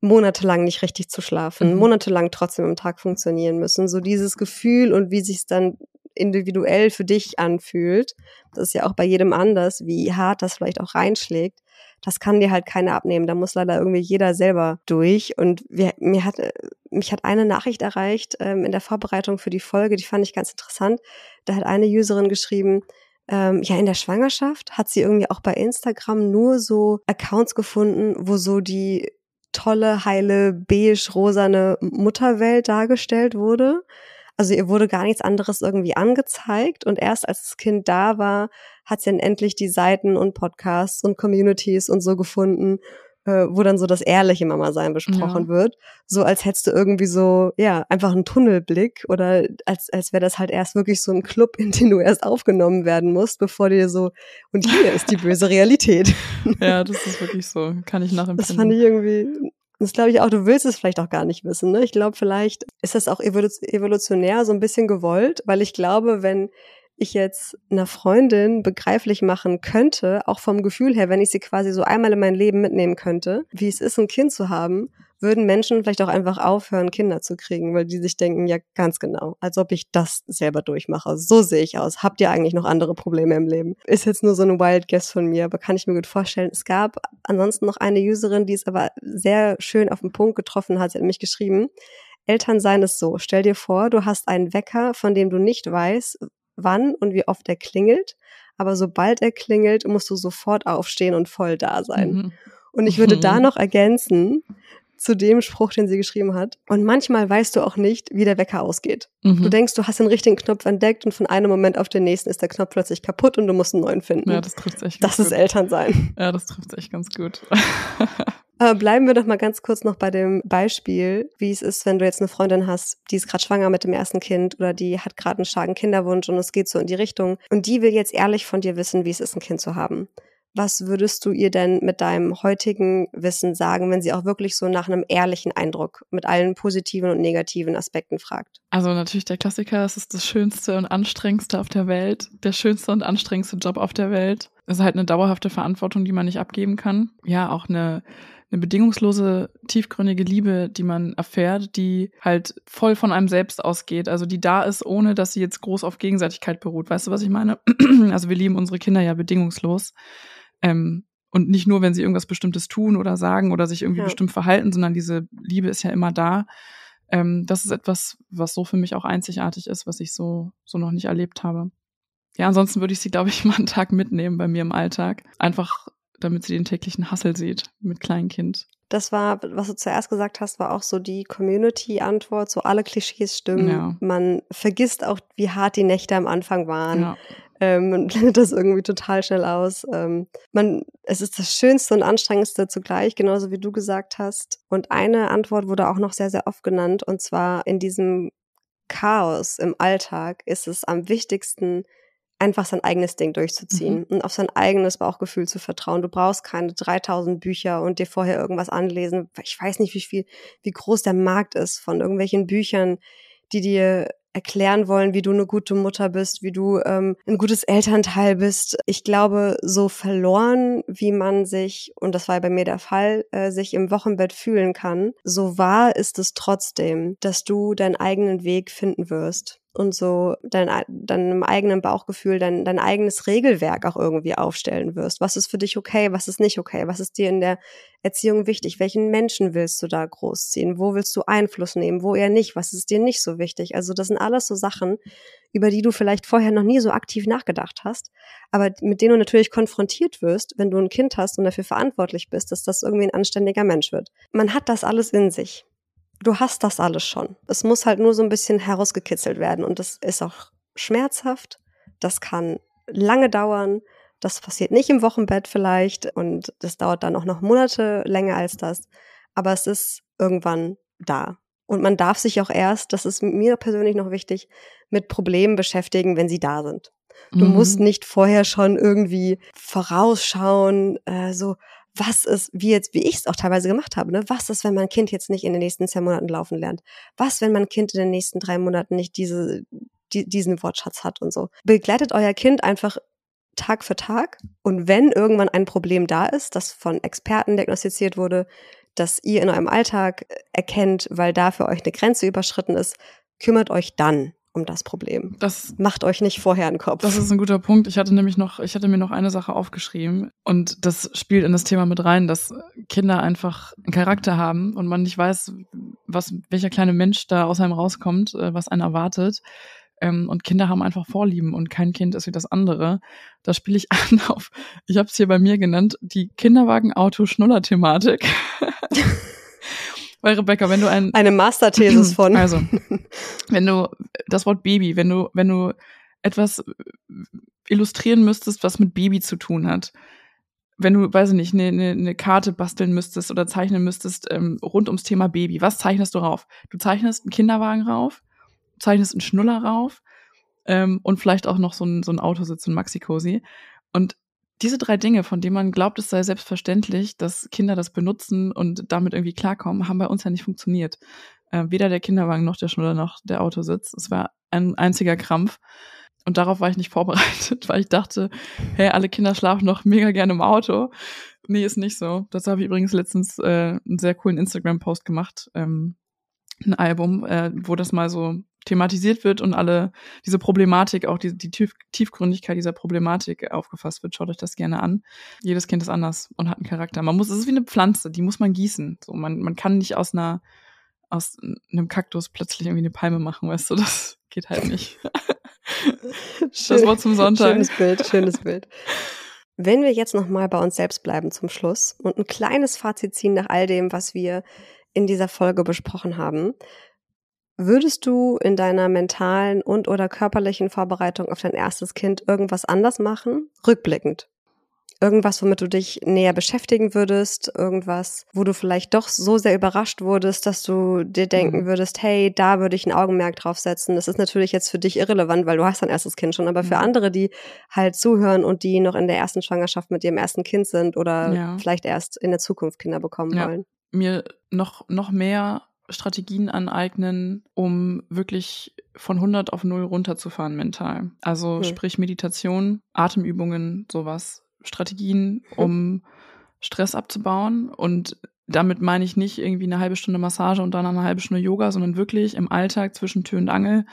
monatelang nicht richtig zu schlafen, mhm. monatelang trotzdem am Tag funktionieren müssen. So dieses Gefühl und wie sich es dann individuell für dich anfühlt, das ist ja auch bei jedem anders, wie hart das vielleicht auch reinschlägt, das kann dir halt keiner abnehmen. Da muss leider irgendwie jeder selber durch. Und wir, mir hat, mich hat eine Nachricht erreicht ähm, in der Vorbereitung für die Folge, die fand ich ganz interessant. Da hat eine Userin geschrieben, ähm, ja, in der Schwangerschaft hat sie irgendwie auch bei Instagram nur so Accounts gefunden, wo so die tolle, heile, beige-rosane Mutterwelt dargestellt wurde. Also ihr wurde gar nichts anderes irgendwie angezeigt und erst als das Kind da war, hat sie dann endlich die Seiten und Podcasts und Communities und so gefunden, äh, wo dann so das ehrliche Mama-Sein besprochen ja. wird. So als hättest du irgendwie so, ja, einfach einen Tunnelblick oder als, als wäre das halt erst wirklich so ein Club, in den du erst aufgenommen werden musst, bevor dir so, und hier ist die böse Realität. Ja, das ist wirklich so. Kann ich nachempfinden. Das fand ich irgendwie das glaube ich auch, du willst es vielleicht auch gar nicht wissen. Ne? Ich glaube, vielleicht ist das auch evolutionär so ein bisschen gewollt, weil ich glaube, wenn ich jetzt einer Freundin begreiflich machen könnte, auch vom Gefühl her, wenn ich sie quasi so einmal in mein Leben mitnehmen könnte, wie es ist, ein Kind zu haben, würden Menschen vielleicht auch einfach aufhören, Kinder zu kriegen, weil die sich denken, ja, ganz genau, als ob ich das selber durchmache. So sehe ich aus. Habt ihr eigentlich noch andere Probleme im Leben? Ist jetzt nur so ein Wild Guess von mir, aber kann ich mir gut vorstellen. Es gab ansonsten noch eine Userin, die es aber sehr schön auf den Punkt getroffen hat. Sie hat mich geschrieben, Elternsein ist so. Stell dir vor, du hast einen Wecker, von dem du nicht weißt, wann und wie oft er klingelt. Aber sobald er klingelt, musst du sofort aufstehen und voll da sein. Mhm. Und ich würde mhm. da noch ergänzen, zu dem Spruch, den sie geschrieben hat. Und manchmal weißt du auch nicht, wie der Wecker ausgeht. Mhm. Du denkst, du hast den richtigen Knopf entdeckt und von einem Moment auf den nächsten ist der Knopf plötzlich kaputt und du musst einen neuen finden. Ja, das trifft echt. Das ist gut. Elternsein. Ja, das trifft echt ganz gut. Aber bleiben wir doch mal ganz kurz noch bei dem Beispiel, wie es ist, wenn du jetzt eine Freundin hast, die ist gerade schwanger mit dem ersten Kind oder die hat gerade einen starken Kinderwunsch und es geht so in die Richtung und die will jetzt ehrlich von dir wissen, wie es ist, ein Kind zu haben. Was würdest du ihr denn mit deinem heutigen Wissen sagen, wenn sie auch wirklich so nach einem ehrlichen Eindruck mit allen positiven und negativen Aspekten fragt? Also natürlich der Klassiker, es ist das schönste und anstrengendste auf der Welt, der schönste und anstrengendste Job auf der Welt. Es ist halt eine dauerhafte Verantwortung, die man nicht abgeben kann. Ja, auch eine eine bedingungslose, tiefgründige Liebe, die man erfährt, die halt voll von einem selbst ausgeht. Also die da ist, ohne dass sie jetzt groß auf Gegenseitigkeit beruht. Weißt du, was ich meine? Also wir lieben unsere Kinder ja bedingungslos. Ähm, und nicht nur, wenn sie irgendwas Bestimmtes tun oder sagen oder sich irgendwie ja. bestimmt verhalten, sondern diese Liebe ist ja immer da. Ähm, das ist etwas, was so für mich auch einzigartig ist, was ich so, so noch nicht erlebt habe. Ja, ansonsten würde ich sie, glaube ich, mal einen Tag mitnehmen bei mir im Alltag. Einfach damit sie den täglichen Hassel sieht mit Kleinkind. Das war, was du zuerst gesagt hast, war auch so die Community-Antwort, so alle Klischees stimmen. Ja. Man vergisst auch, wie hart die Nächte am Anfang waren. Ja. Ähm, man blendet das irgendwie total schnell aus. Ähm, man, es ist das Schönste und Anstrengendste zugleich, genauso wie du gesagt hast. Und eine Antwort wurde auch noch sehr, sehr oft genannt, und zwar in diesem Chaos im Alltag ist es am wichtigsten, einfach sein eigenes Ding durchzuziehen mhm. und auf sein eigenes Bauchgefühl zu vertrauen. Du brauchst keine 3000 Bücher und dir vorher irgendwas anlesen. Ich weiß nicht, wie viel, wie groß der Markt ist von irgendwelchen Büchern, die dir erklären wollen, wie du eine gute Mutter bist, wie du ähm, ein gutes Elternteil bist. Ich glaube, so verloren, wie man sich, und das war bei mir der Fall, äh, sich im Wochenbett fühlen kann, so wahr ist es trotzdem, dass du deinen eigenen Weg finden wirst und so dein, deinem eigenen Bauchgefühl, dein, dein eigenes Regelwerk auch irgendwie aufstellen wirst. Was ist für dich okay, was ist nicht okay, was ist dir in der Erziehung wichtig, welchen Menschen willst du da großziehen, wo willst du Einfluss nehmen, wo eher nicht, was ist dir nicht so wichtig. Also das sind alles so Sachen, über die du vielleicht vorher noch nie so aktiv nachgedacht hast, aber mit denen du natürlich konfrontiert wirst, wenn du ein Kind hast und dafür verantwortlich bist, dass das irgendwie ein anständiger Mensch wird. Man hat das alles in sich du hast das alles schon. Es muss halt nur so ein bisschen herausgekitzelt werden und das ist auch schmerzhaft. Das kann lange dauern. Das passiert nicht im Wochenbett vielleicht und das dauert dann auch noch Monate länger als das. Aber es ist irgendwann da. Und man darf sich auch erst, das ist mir persönlich noch wichtig, mit Problemen beschäftigen, wenn sie da sind. Du mhm. musst nicht vorher schon irgendwie vorausschauen, äh, so, was ist, wie jetzt, wie ich es auch teilweise gemacht habe, ne? was ist, wenn mein Kind jetzt nicht in den nächsten zehn Monaten laufen lernt? Was, wenn mein Kind in den nächsten drei Monaten nicht diese, die, diesen Wortschatz hat und so? Begleitet euer Kind einfach Tag für Tag und wenn irgendwann ein Problem da ist, das von Experten diagnostiziert wurde, dass ihr in eurem Alltag erkennt, weil da für euch eine Grenze überschritten ist, kümmert euch dann um das Problem. Das macht euch nicht vorher einen Kopf. Das ist ein guter Punkt. Ich hatte nämlich noch, ich hatte mir noch eine Sache aufgeschrieben und das spielt in das Thema mit rein, dass Kinder einfach einen Charakter haben und man nicht weiß, was welcher kleine Mensch da aus einem rauskommt, äh, was einen erwartet. Ähm, und Kinder haben einfach Vorlieben und kein Kind ist wie das andere. Da spiele ich an auf, ich habe es hier bei mir genannt, die Kinderwagen-Auto-Schnuller-Thematik. Weil Rebecca, wenn du ein eine Masterthesis von also wenn du das Wort Baby, wenn du wenn du etwas illustrieren müsstest, was mit Baby zu tun hat, wenn du, weiß ich nicht, eine, eine, eine Karte basteln müsstest oder zeichnen müsstest ähm, rund ums Thema Baby, was zeichnest du rauf? Du zeichnest einen Kinderwagen rauf, zeichnest einen Schnuller rauf ähm, und vielleicht auch noch so ein, so ein Autositz, ein Maxi-Cosi. Und diese drei Dinge, von denen man glaubt, es sei selbstverständlich, dass Kinder das benutzen und damit irgendwie klarkommen, haben bei uns ja nicht funktioniert. Äh, weder der Kinderwagen noch der Schnuller noch der Autositz. Es war ein einziger Krampf. Und darauf war ich nicht vorbereitet, weil ich dachte, hey, alle Kinder schlafen noch mega gerne im Auto. Nee, ist nicht so. Das habe ich übrigens letztens äh, einen sehr coolen Instagram-Post gemacht. Ähm, ein Album, äh, wo das mal so thematisiert wird und alle diese Problematik, auch die, die Tief Tiefgründigkeit dieser Problematik aufgefasst wird. Schaut euch das gerne an. Jedes Kind ist anders und hat einen Charakter. Man muss, es ist wie eine Pflanze, die muss man gießen. So, man, man kann nicht aus einer, aus einem Kaktus plötzlich irgendwie eine Palme machen, weißt du, das geht halt nicht. Schön, das Wort zum Sonntag. Schönes Bild, schönes Bild. Wenn wir jetzt nochmal bei uns selbst bleiben zum Schluss und ein kleines Fazit ziehen nach all dem, was wir in dieser Folge besprochen haben, Würdest du in deiner mentalen und oder körperlichen Vorbereitung auf dein erstes Kind irgendwas anders machen? Rückblickend. Irgendwas, womit du dich näher beschäftigen würdest, irgendwas, wo du vielleicht doch so sehr überrascht wurdest, dass du dir denken mhm. würdest, hey, da würde ich ein Augenmerk drauf setzen. Das ist natürlich jetzt für dich irrelevant, weil du hast dein erstes Kind schon, aber für mhm. andere, die halt zuhören und die noch in der ersten Schwangerschaft mit ihrem ersten Kind sind oder ja. vielleicht erst in der Zukunft Kinder bekommen ja. wollen. Mir noch, noch mehr Strategien aneignen, um wirklich von 100 auf 0 runterzufahren mental. Also mhm. sprich Meditation, Atemübungen, sowas. Strategien, um Stress abzubauen. Und damit meine ich nicht irgendwie eine halbe Stunde Massage und dann eine halbe Stunde Yoga, sondern wirklich im Alltag zwischen Tür und Angel,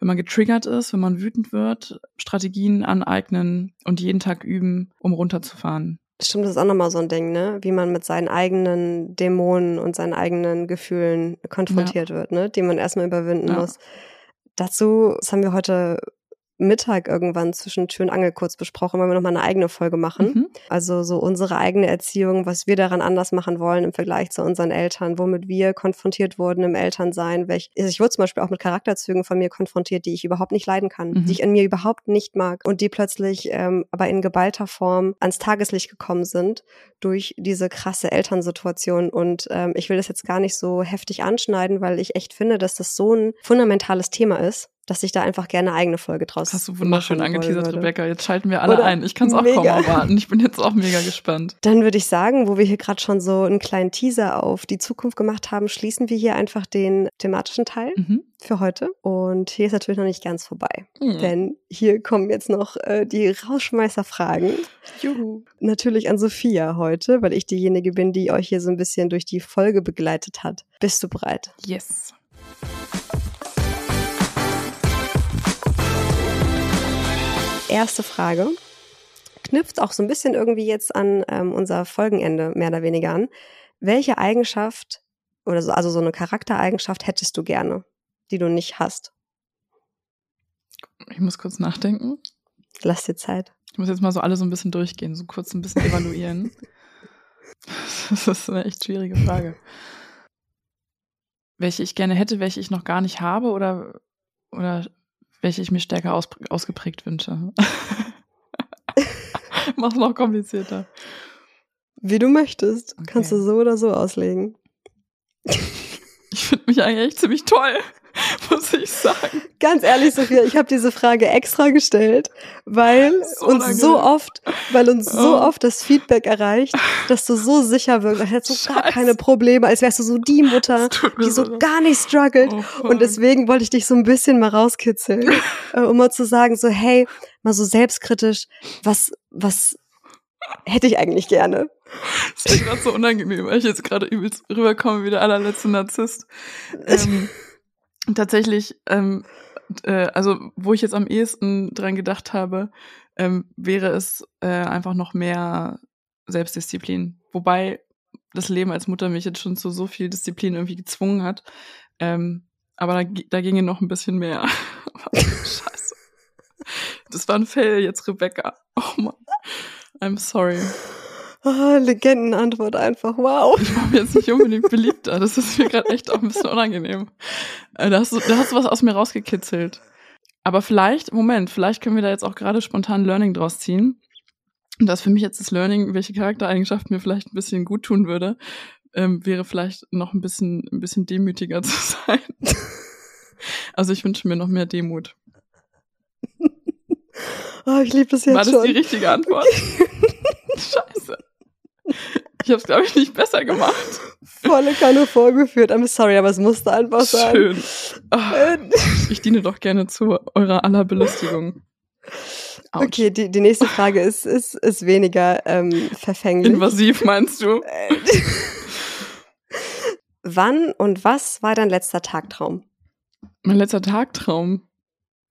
wenn man getriggert ist, wenn man wütend wird, Strategien aneignen und jeden Tag üben, um runterzufahren. Stimmt, das ist auch nochmal so ein Ding, ne? Wie man mit seinen eigenen Dämonen und seinen eigenen Gefühlen konfrontiert ja. wird, ne? Die man erstmal überwinden ja. muss. Dazu, das haben wir heute Mittag irgendwann zwischen Tür und Angel kurz besprochen, weil wir nochmal eine eigene Folge machen. Mhm. Also so unsere eigene Erziehung, was wir daran anders machen wollen im Vergleich zu unseren Eltern, womit wir konfrontiert wurden im Elternsein. Welch, also ich wurde zum Beispiel auch mit Charakterzügen von mir konfrontiert, die ich überhaupt nicht leiden kann, mhm. die ich in mir überhaupt nicht mag und die plötzlich ähm, aber in geballter Form ans Tageslicht gekommen sind durch diese krasse Elternsituation. Und ähm, ich will das jetzt gar nicht so heftig anschneiden, weil ich echt finde, dass das so ein fundamentales Thema ist dass ich da einfach gerne eine eigene Folge draus Hast du wunderschön angeteasert, Rebecca. Jetzt schalten wir alle Oder ein. Ich kann es auch kaum erwarten. Ich bin jetzt auch mega gespannt. Dann würde ich sagen, wo wir hier gerade schon so einen kleinen Teaser auf die Zukunft gemacht haben, schließen wir hier einfach den thematischen Teil mhm. für heute. Und hier ist natürlich noch nicht ganz vorbei. Mhm. Denn hier kommen jetzt noch äh, die Rausschmeißerfragen. Juhu. Natürlich an Sophia heute, weil ich diejenige bin, die euch hier so ein bisschen durch die Folge begleitet hat. Bist du bereit? Yes. Erste Frage knüpft auch so ein bisschen irgendwie jetzt an ähm, unser Folgenende mehr oder weniger an. Welche Eigenschaft oder so, also so eine Charaktereigenschaft hättest du gerne, die du nicht hast? Ich muss kurz nachdenken. Lass dir Zeit. Ich muss jetzt mal so alle so ein bisschen durchgehen, so kurz ein bisschen evaluieren. das ist eine echt schwierige Frage. Welche ich gerne hätte, welche ich noch gar nicht habe oder, oder welche ich mir stärker aus, ausgeprägt wünsche. Mach's noch komplizierter. Wie du möchtest. Okay. Kannst du so oder so auslegen. Ich finde mich eigentlich echt ziemlich toll. muss ich sagen. Ganz ehrlich, Sophia, ich habe diese Frage extra gestellt, weil so uns lange. so oft, weil uns oh. so oft das Feedback erreicht, dass du so sicher wirkst, als hättest du gar keine Probleme, als wärst du so die Mutter, die so leid. gar nicht struggelt. Oh, und deswegen wollte ich dich so ein bisschen mal rauskitzeln, äh, um mal zu sagen, so hey, mal so selbstkritisch, was, was hätte ich eigentlich gerne. Das ist gerade so unangenehm, weil ich jetzt gerade übelst rüberkomme wie der allerletzte Narzisst. Ähm, tatsächlich, ähm, äh, also wo ich jetzt am ehesten dran gedacht habe, ähm, wäre es äh, einfach noch mehr Selbstdisziplin. Wobei das Leben als Mutter mich jetzt schon zu so viel Disziplin irgendwie gezwungen hat. Ähm, aber da, da ginge noch ein bisschen mehr. Scheiße. Das war ein Fail jetzt, Rebecca. Oh Mann. I'm sorry. Oh, Legendenantwort einfach, wow. Ich war mir jetzt nicht unbedingt beliebter. Das ist mir gerade echt auch ein bisschen unangenehm. Äh, da hast, du, da hast du was aus mir rausgekitzelt. Aber vielleicht, Moment, vielleicht können wir da jetzt auch gerade spontan Learning draus ziehen. Und das für mich jetzt das Learning, welche Charaktereigenschaft mir vielleicht ein bisschen gut tun würde, ähm, wäre vielleicht noch ein bisschen, ein bisschen demütiger zu sein. also ich wünsche mir noch mehr Demut. Oh, ich liebe das jetzt War das schon. die richtige Antwort? Scheiße. Ich habe es, glaube ich, nicht besser gemacht. Volle Kanne vorgeführt. I'm sorry, aber es musste einfach sein. Schön. Oh, ich diene doch gerne zu eurer aller Belustigung. Ouch. Okay, die, die nächste Frage ist, ist, ist weniger ähm, verfänglich. Invasiv meinst du? Wann und was war dein letzter Tagtraum? Mein letzter Tagtraum?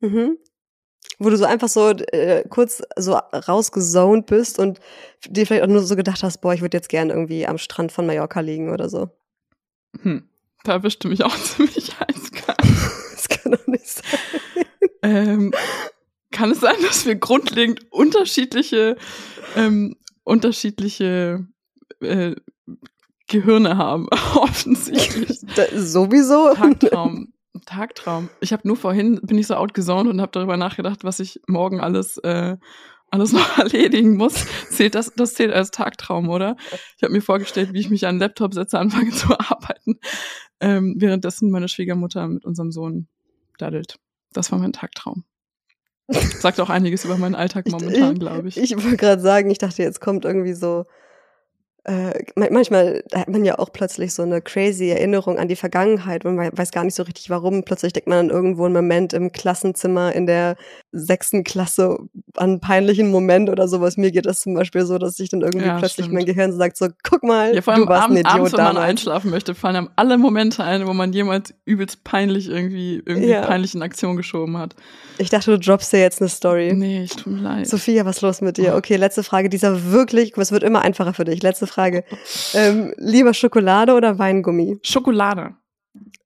Mhm wo du so einfach so äh, kurz so rausgezoned bist und dir vielleicht auch nur so gedacht hast, boah, ich würde jetzt gern irgendwie am Strand von Mallorca liegen oder so. Hm, da bestimme ich auch ziemlich eiskalt. das kann doch nicht sein. Ähm, kann es sein, dass wir grundlegend unterschiedliche, ähm, unterschiedliche äh, Gehirne haben, offensichtlich. Da, sowieso. Tagtraum. Tagtraum. Ich habe nur vorhin, bin ich so outgesaunt und habe darüber nachgedacht, was ich morgen alles äh, alles noch erledigen muss, zählt das, das zählt als Tagtraum, oder? Ich habe mir vorgestellt, wie ich mich an den Laptop setze, anfange zu arbeiten, ähm, währenddessen meine Schwiegermutter mit unserem Sohn daddelt. Das war mein Tagtraum. Sagt auch einiges über meinen Alltag momentan, glaube ich. Ich, ich wollte gerade sagen, ich dachte, jetzt kommt irgendwie so äh, manchmal hat man ja auch plötzlich so eine crazy Erinnerung an die Vergangenheit und man weiß gar nicht so richtig warum. Plötzlich denkt man an irgendwo einen Moment im Klassenzimmer in der sechsten Klasse an einen peinlichen Moment oder sowas. Mir geht das zum Beispiel so, dass ich dann irgendwie ja, plötzlich stimmt. mein Gehirn sagt so, guck mal, ja, vor allem du warst abends, ein Idiot abends, wenn man einschlafen möchte, fallen einem alle Momente ein, wo man jemals übelst peinlich irgendwie, irgendwie ja. peinlich in Aktion geschoben hat. Ich dachte, du droppst dir jetzt eine Story. Nee, ich tut mir leid. Sophia, was ist los mit dir? Okay, letzte Frage. Dieser wirklich, es wird immer einfacher für dich. Letzte Frage. Frage. Ähm, lieber Schokolade oder Weingummi? Schokolade.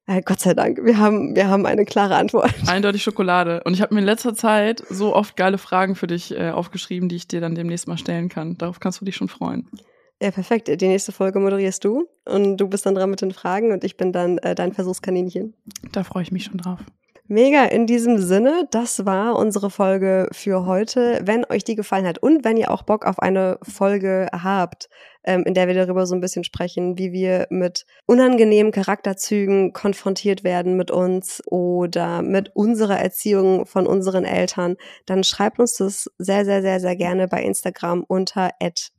Äh, Gott sei Dank, wir haben, wir haben eine klare Antwort. Eindeutig Schokolade. Und ich habe mir in letzter Zeit so oft geile Fragen für dich äh, aufgeschrieben, die ich dir dann demnächst mal stellen kann. Darauf kannst du dich schon freuen. Ja, perfekt. Die nächste Folge moderierst du und du bist dann dran mit den Fragen und ich bin dann äh, dein Versuchskaninchen. Da freue ich mich schon drauf. Mega, in diesem Sinne, das war unsere Folge für heute. Wenn euch die gefallen hat und wenn ihr auch Bock auf eine Folge habt, ähm, in der wir darüber so ein bisschen sprechen, wie wir mit unangenehmen Charakterzügen konfrontiert werden mit uns oder mit unserer Erziehung von unseren Eltern, dann schreibt uns das sehr, sehr, sehr, sehr gerne bei Instagram unter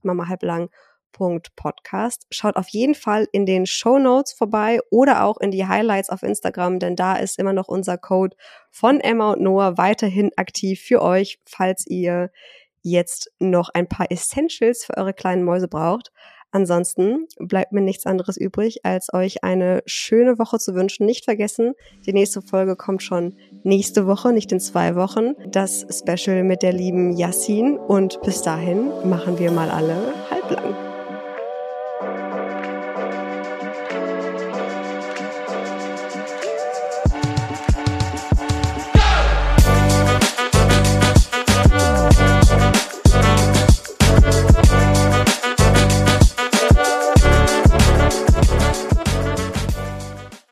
mamahalblang Podcast. Schaut auf jeden Fall in den Show Notes vorbei oder auch in die Highlights auf Instagram, denn da ist immer noch unser Code von Emma und Noah weiterhin aktiv für euch, falls ihr jetzt noch ein paar Essentials für eure kleinen Mäuse braucht. Ansonsten bleibt mir nichts anderes übrig, als euch eine schöne Woche zu wünschen. Nicht vergessen, die nächste Folge kommt schon nächste Woche, nicht in zwei Wochen. Das Special mit der lieben Yassin. Und bis dahin machen wir mal alle halblang.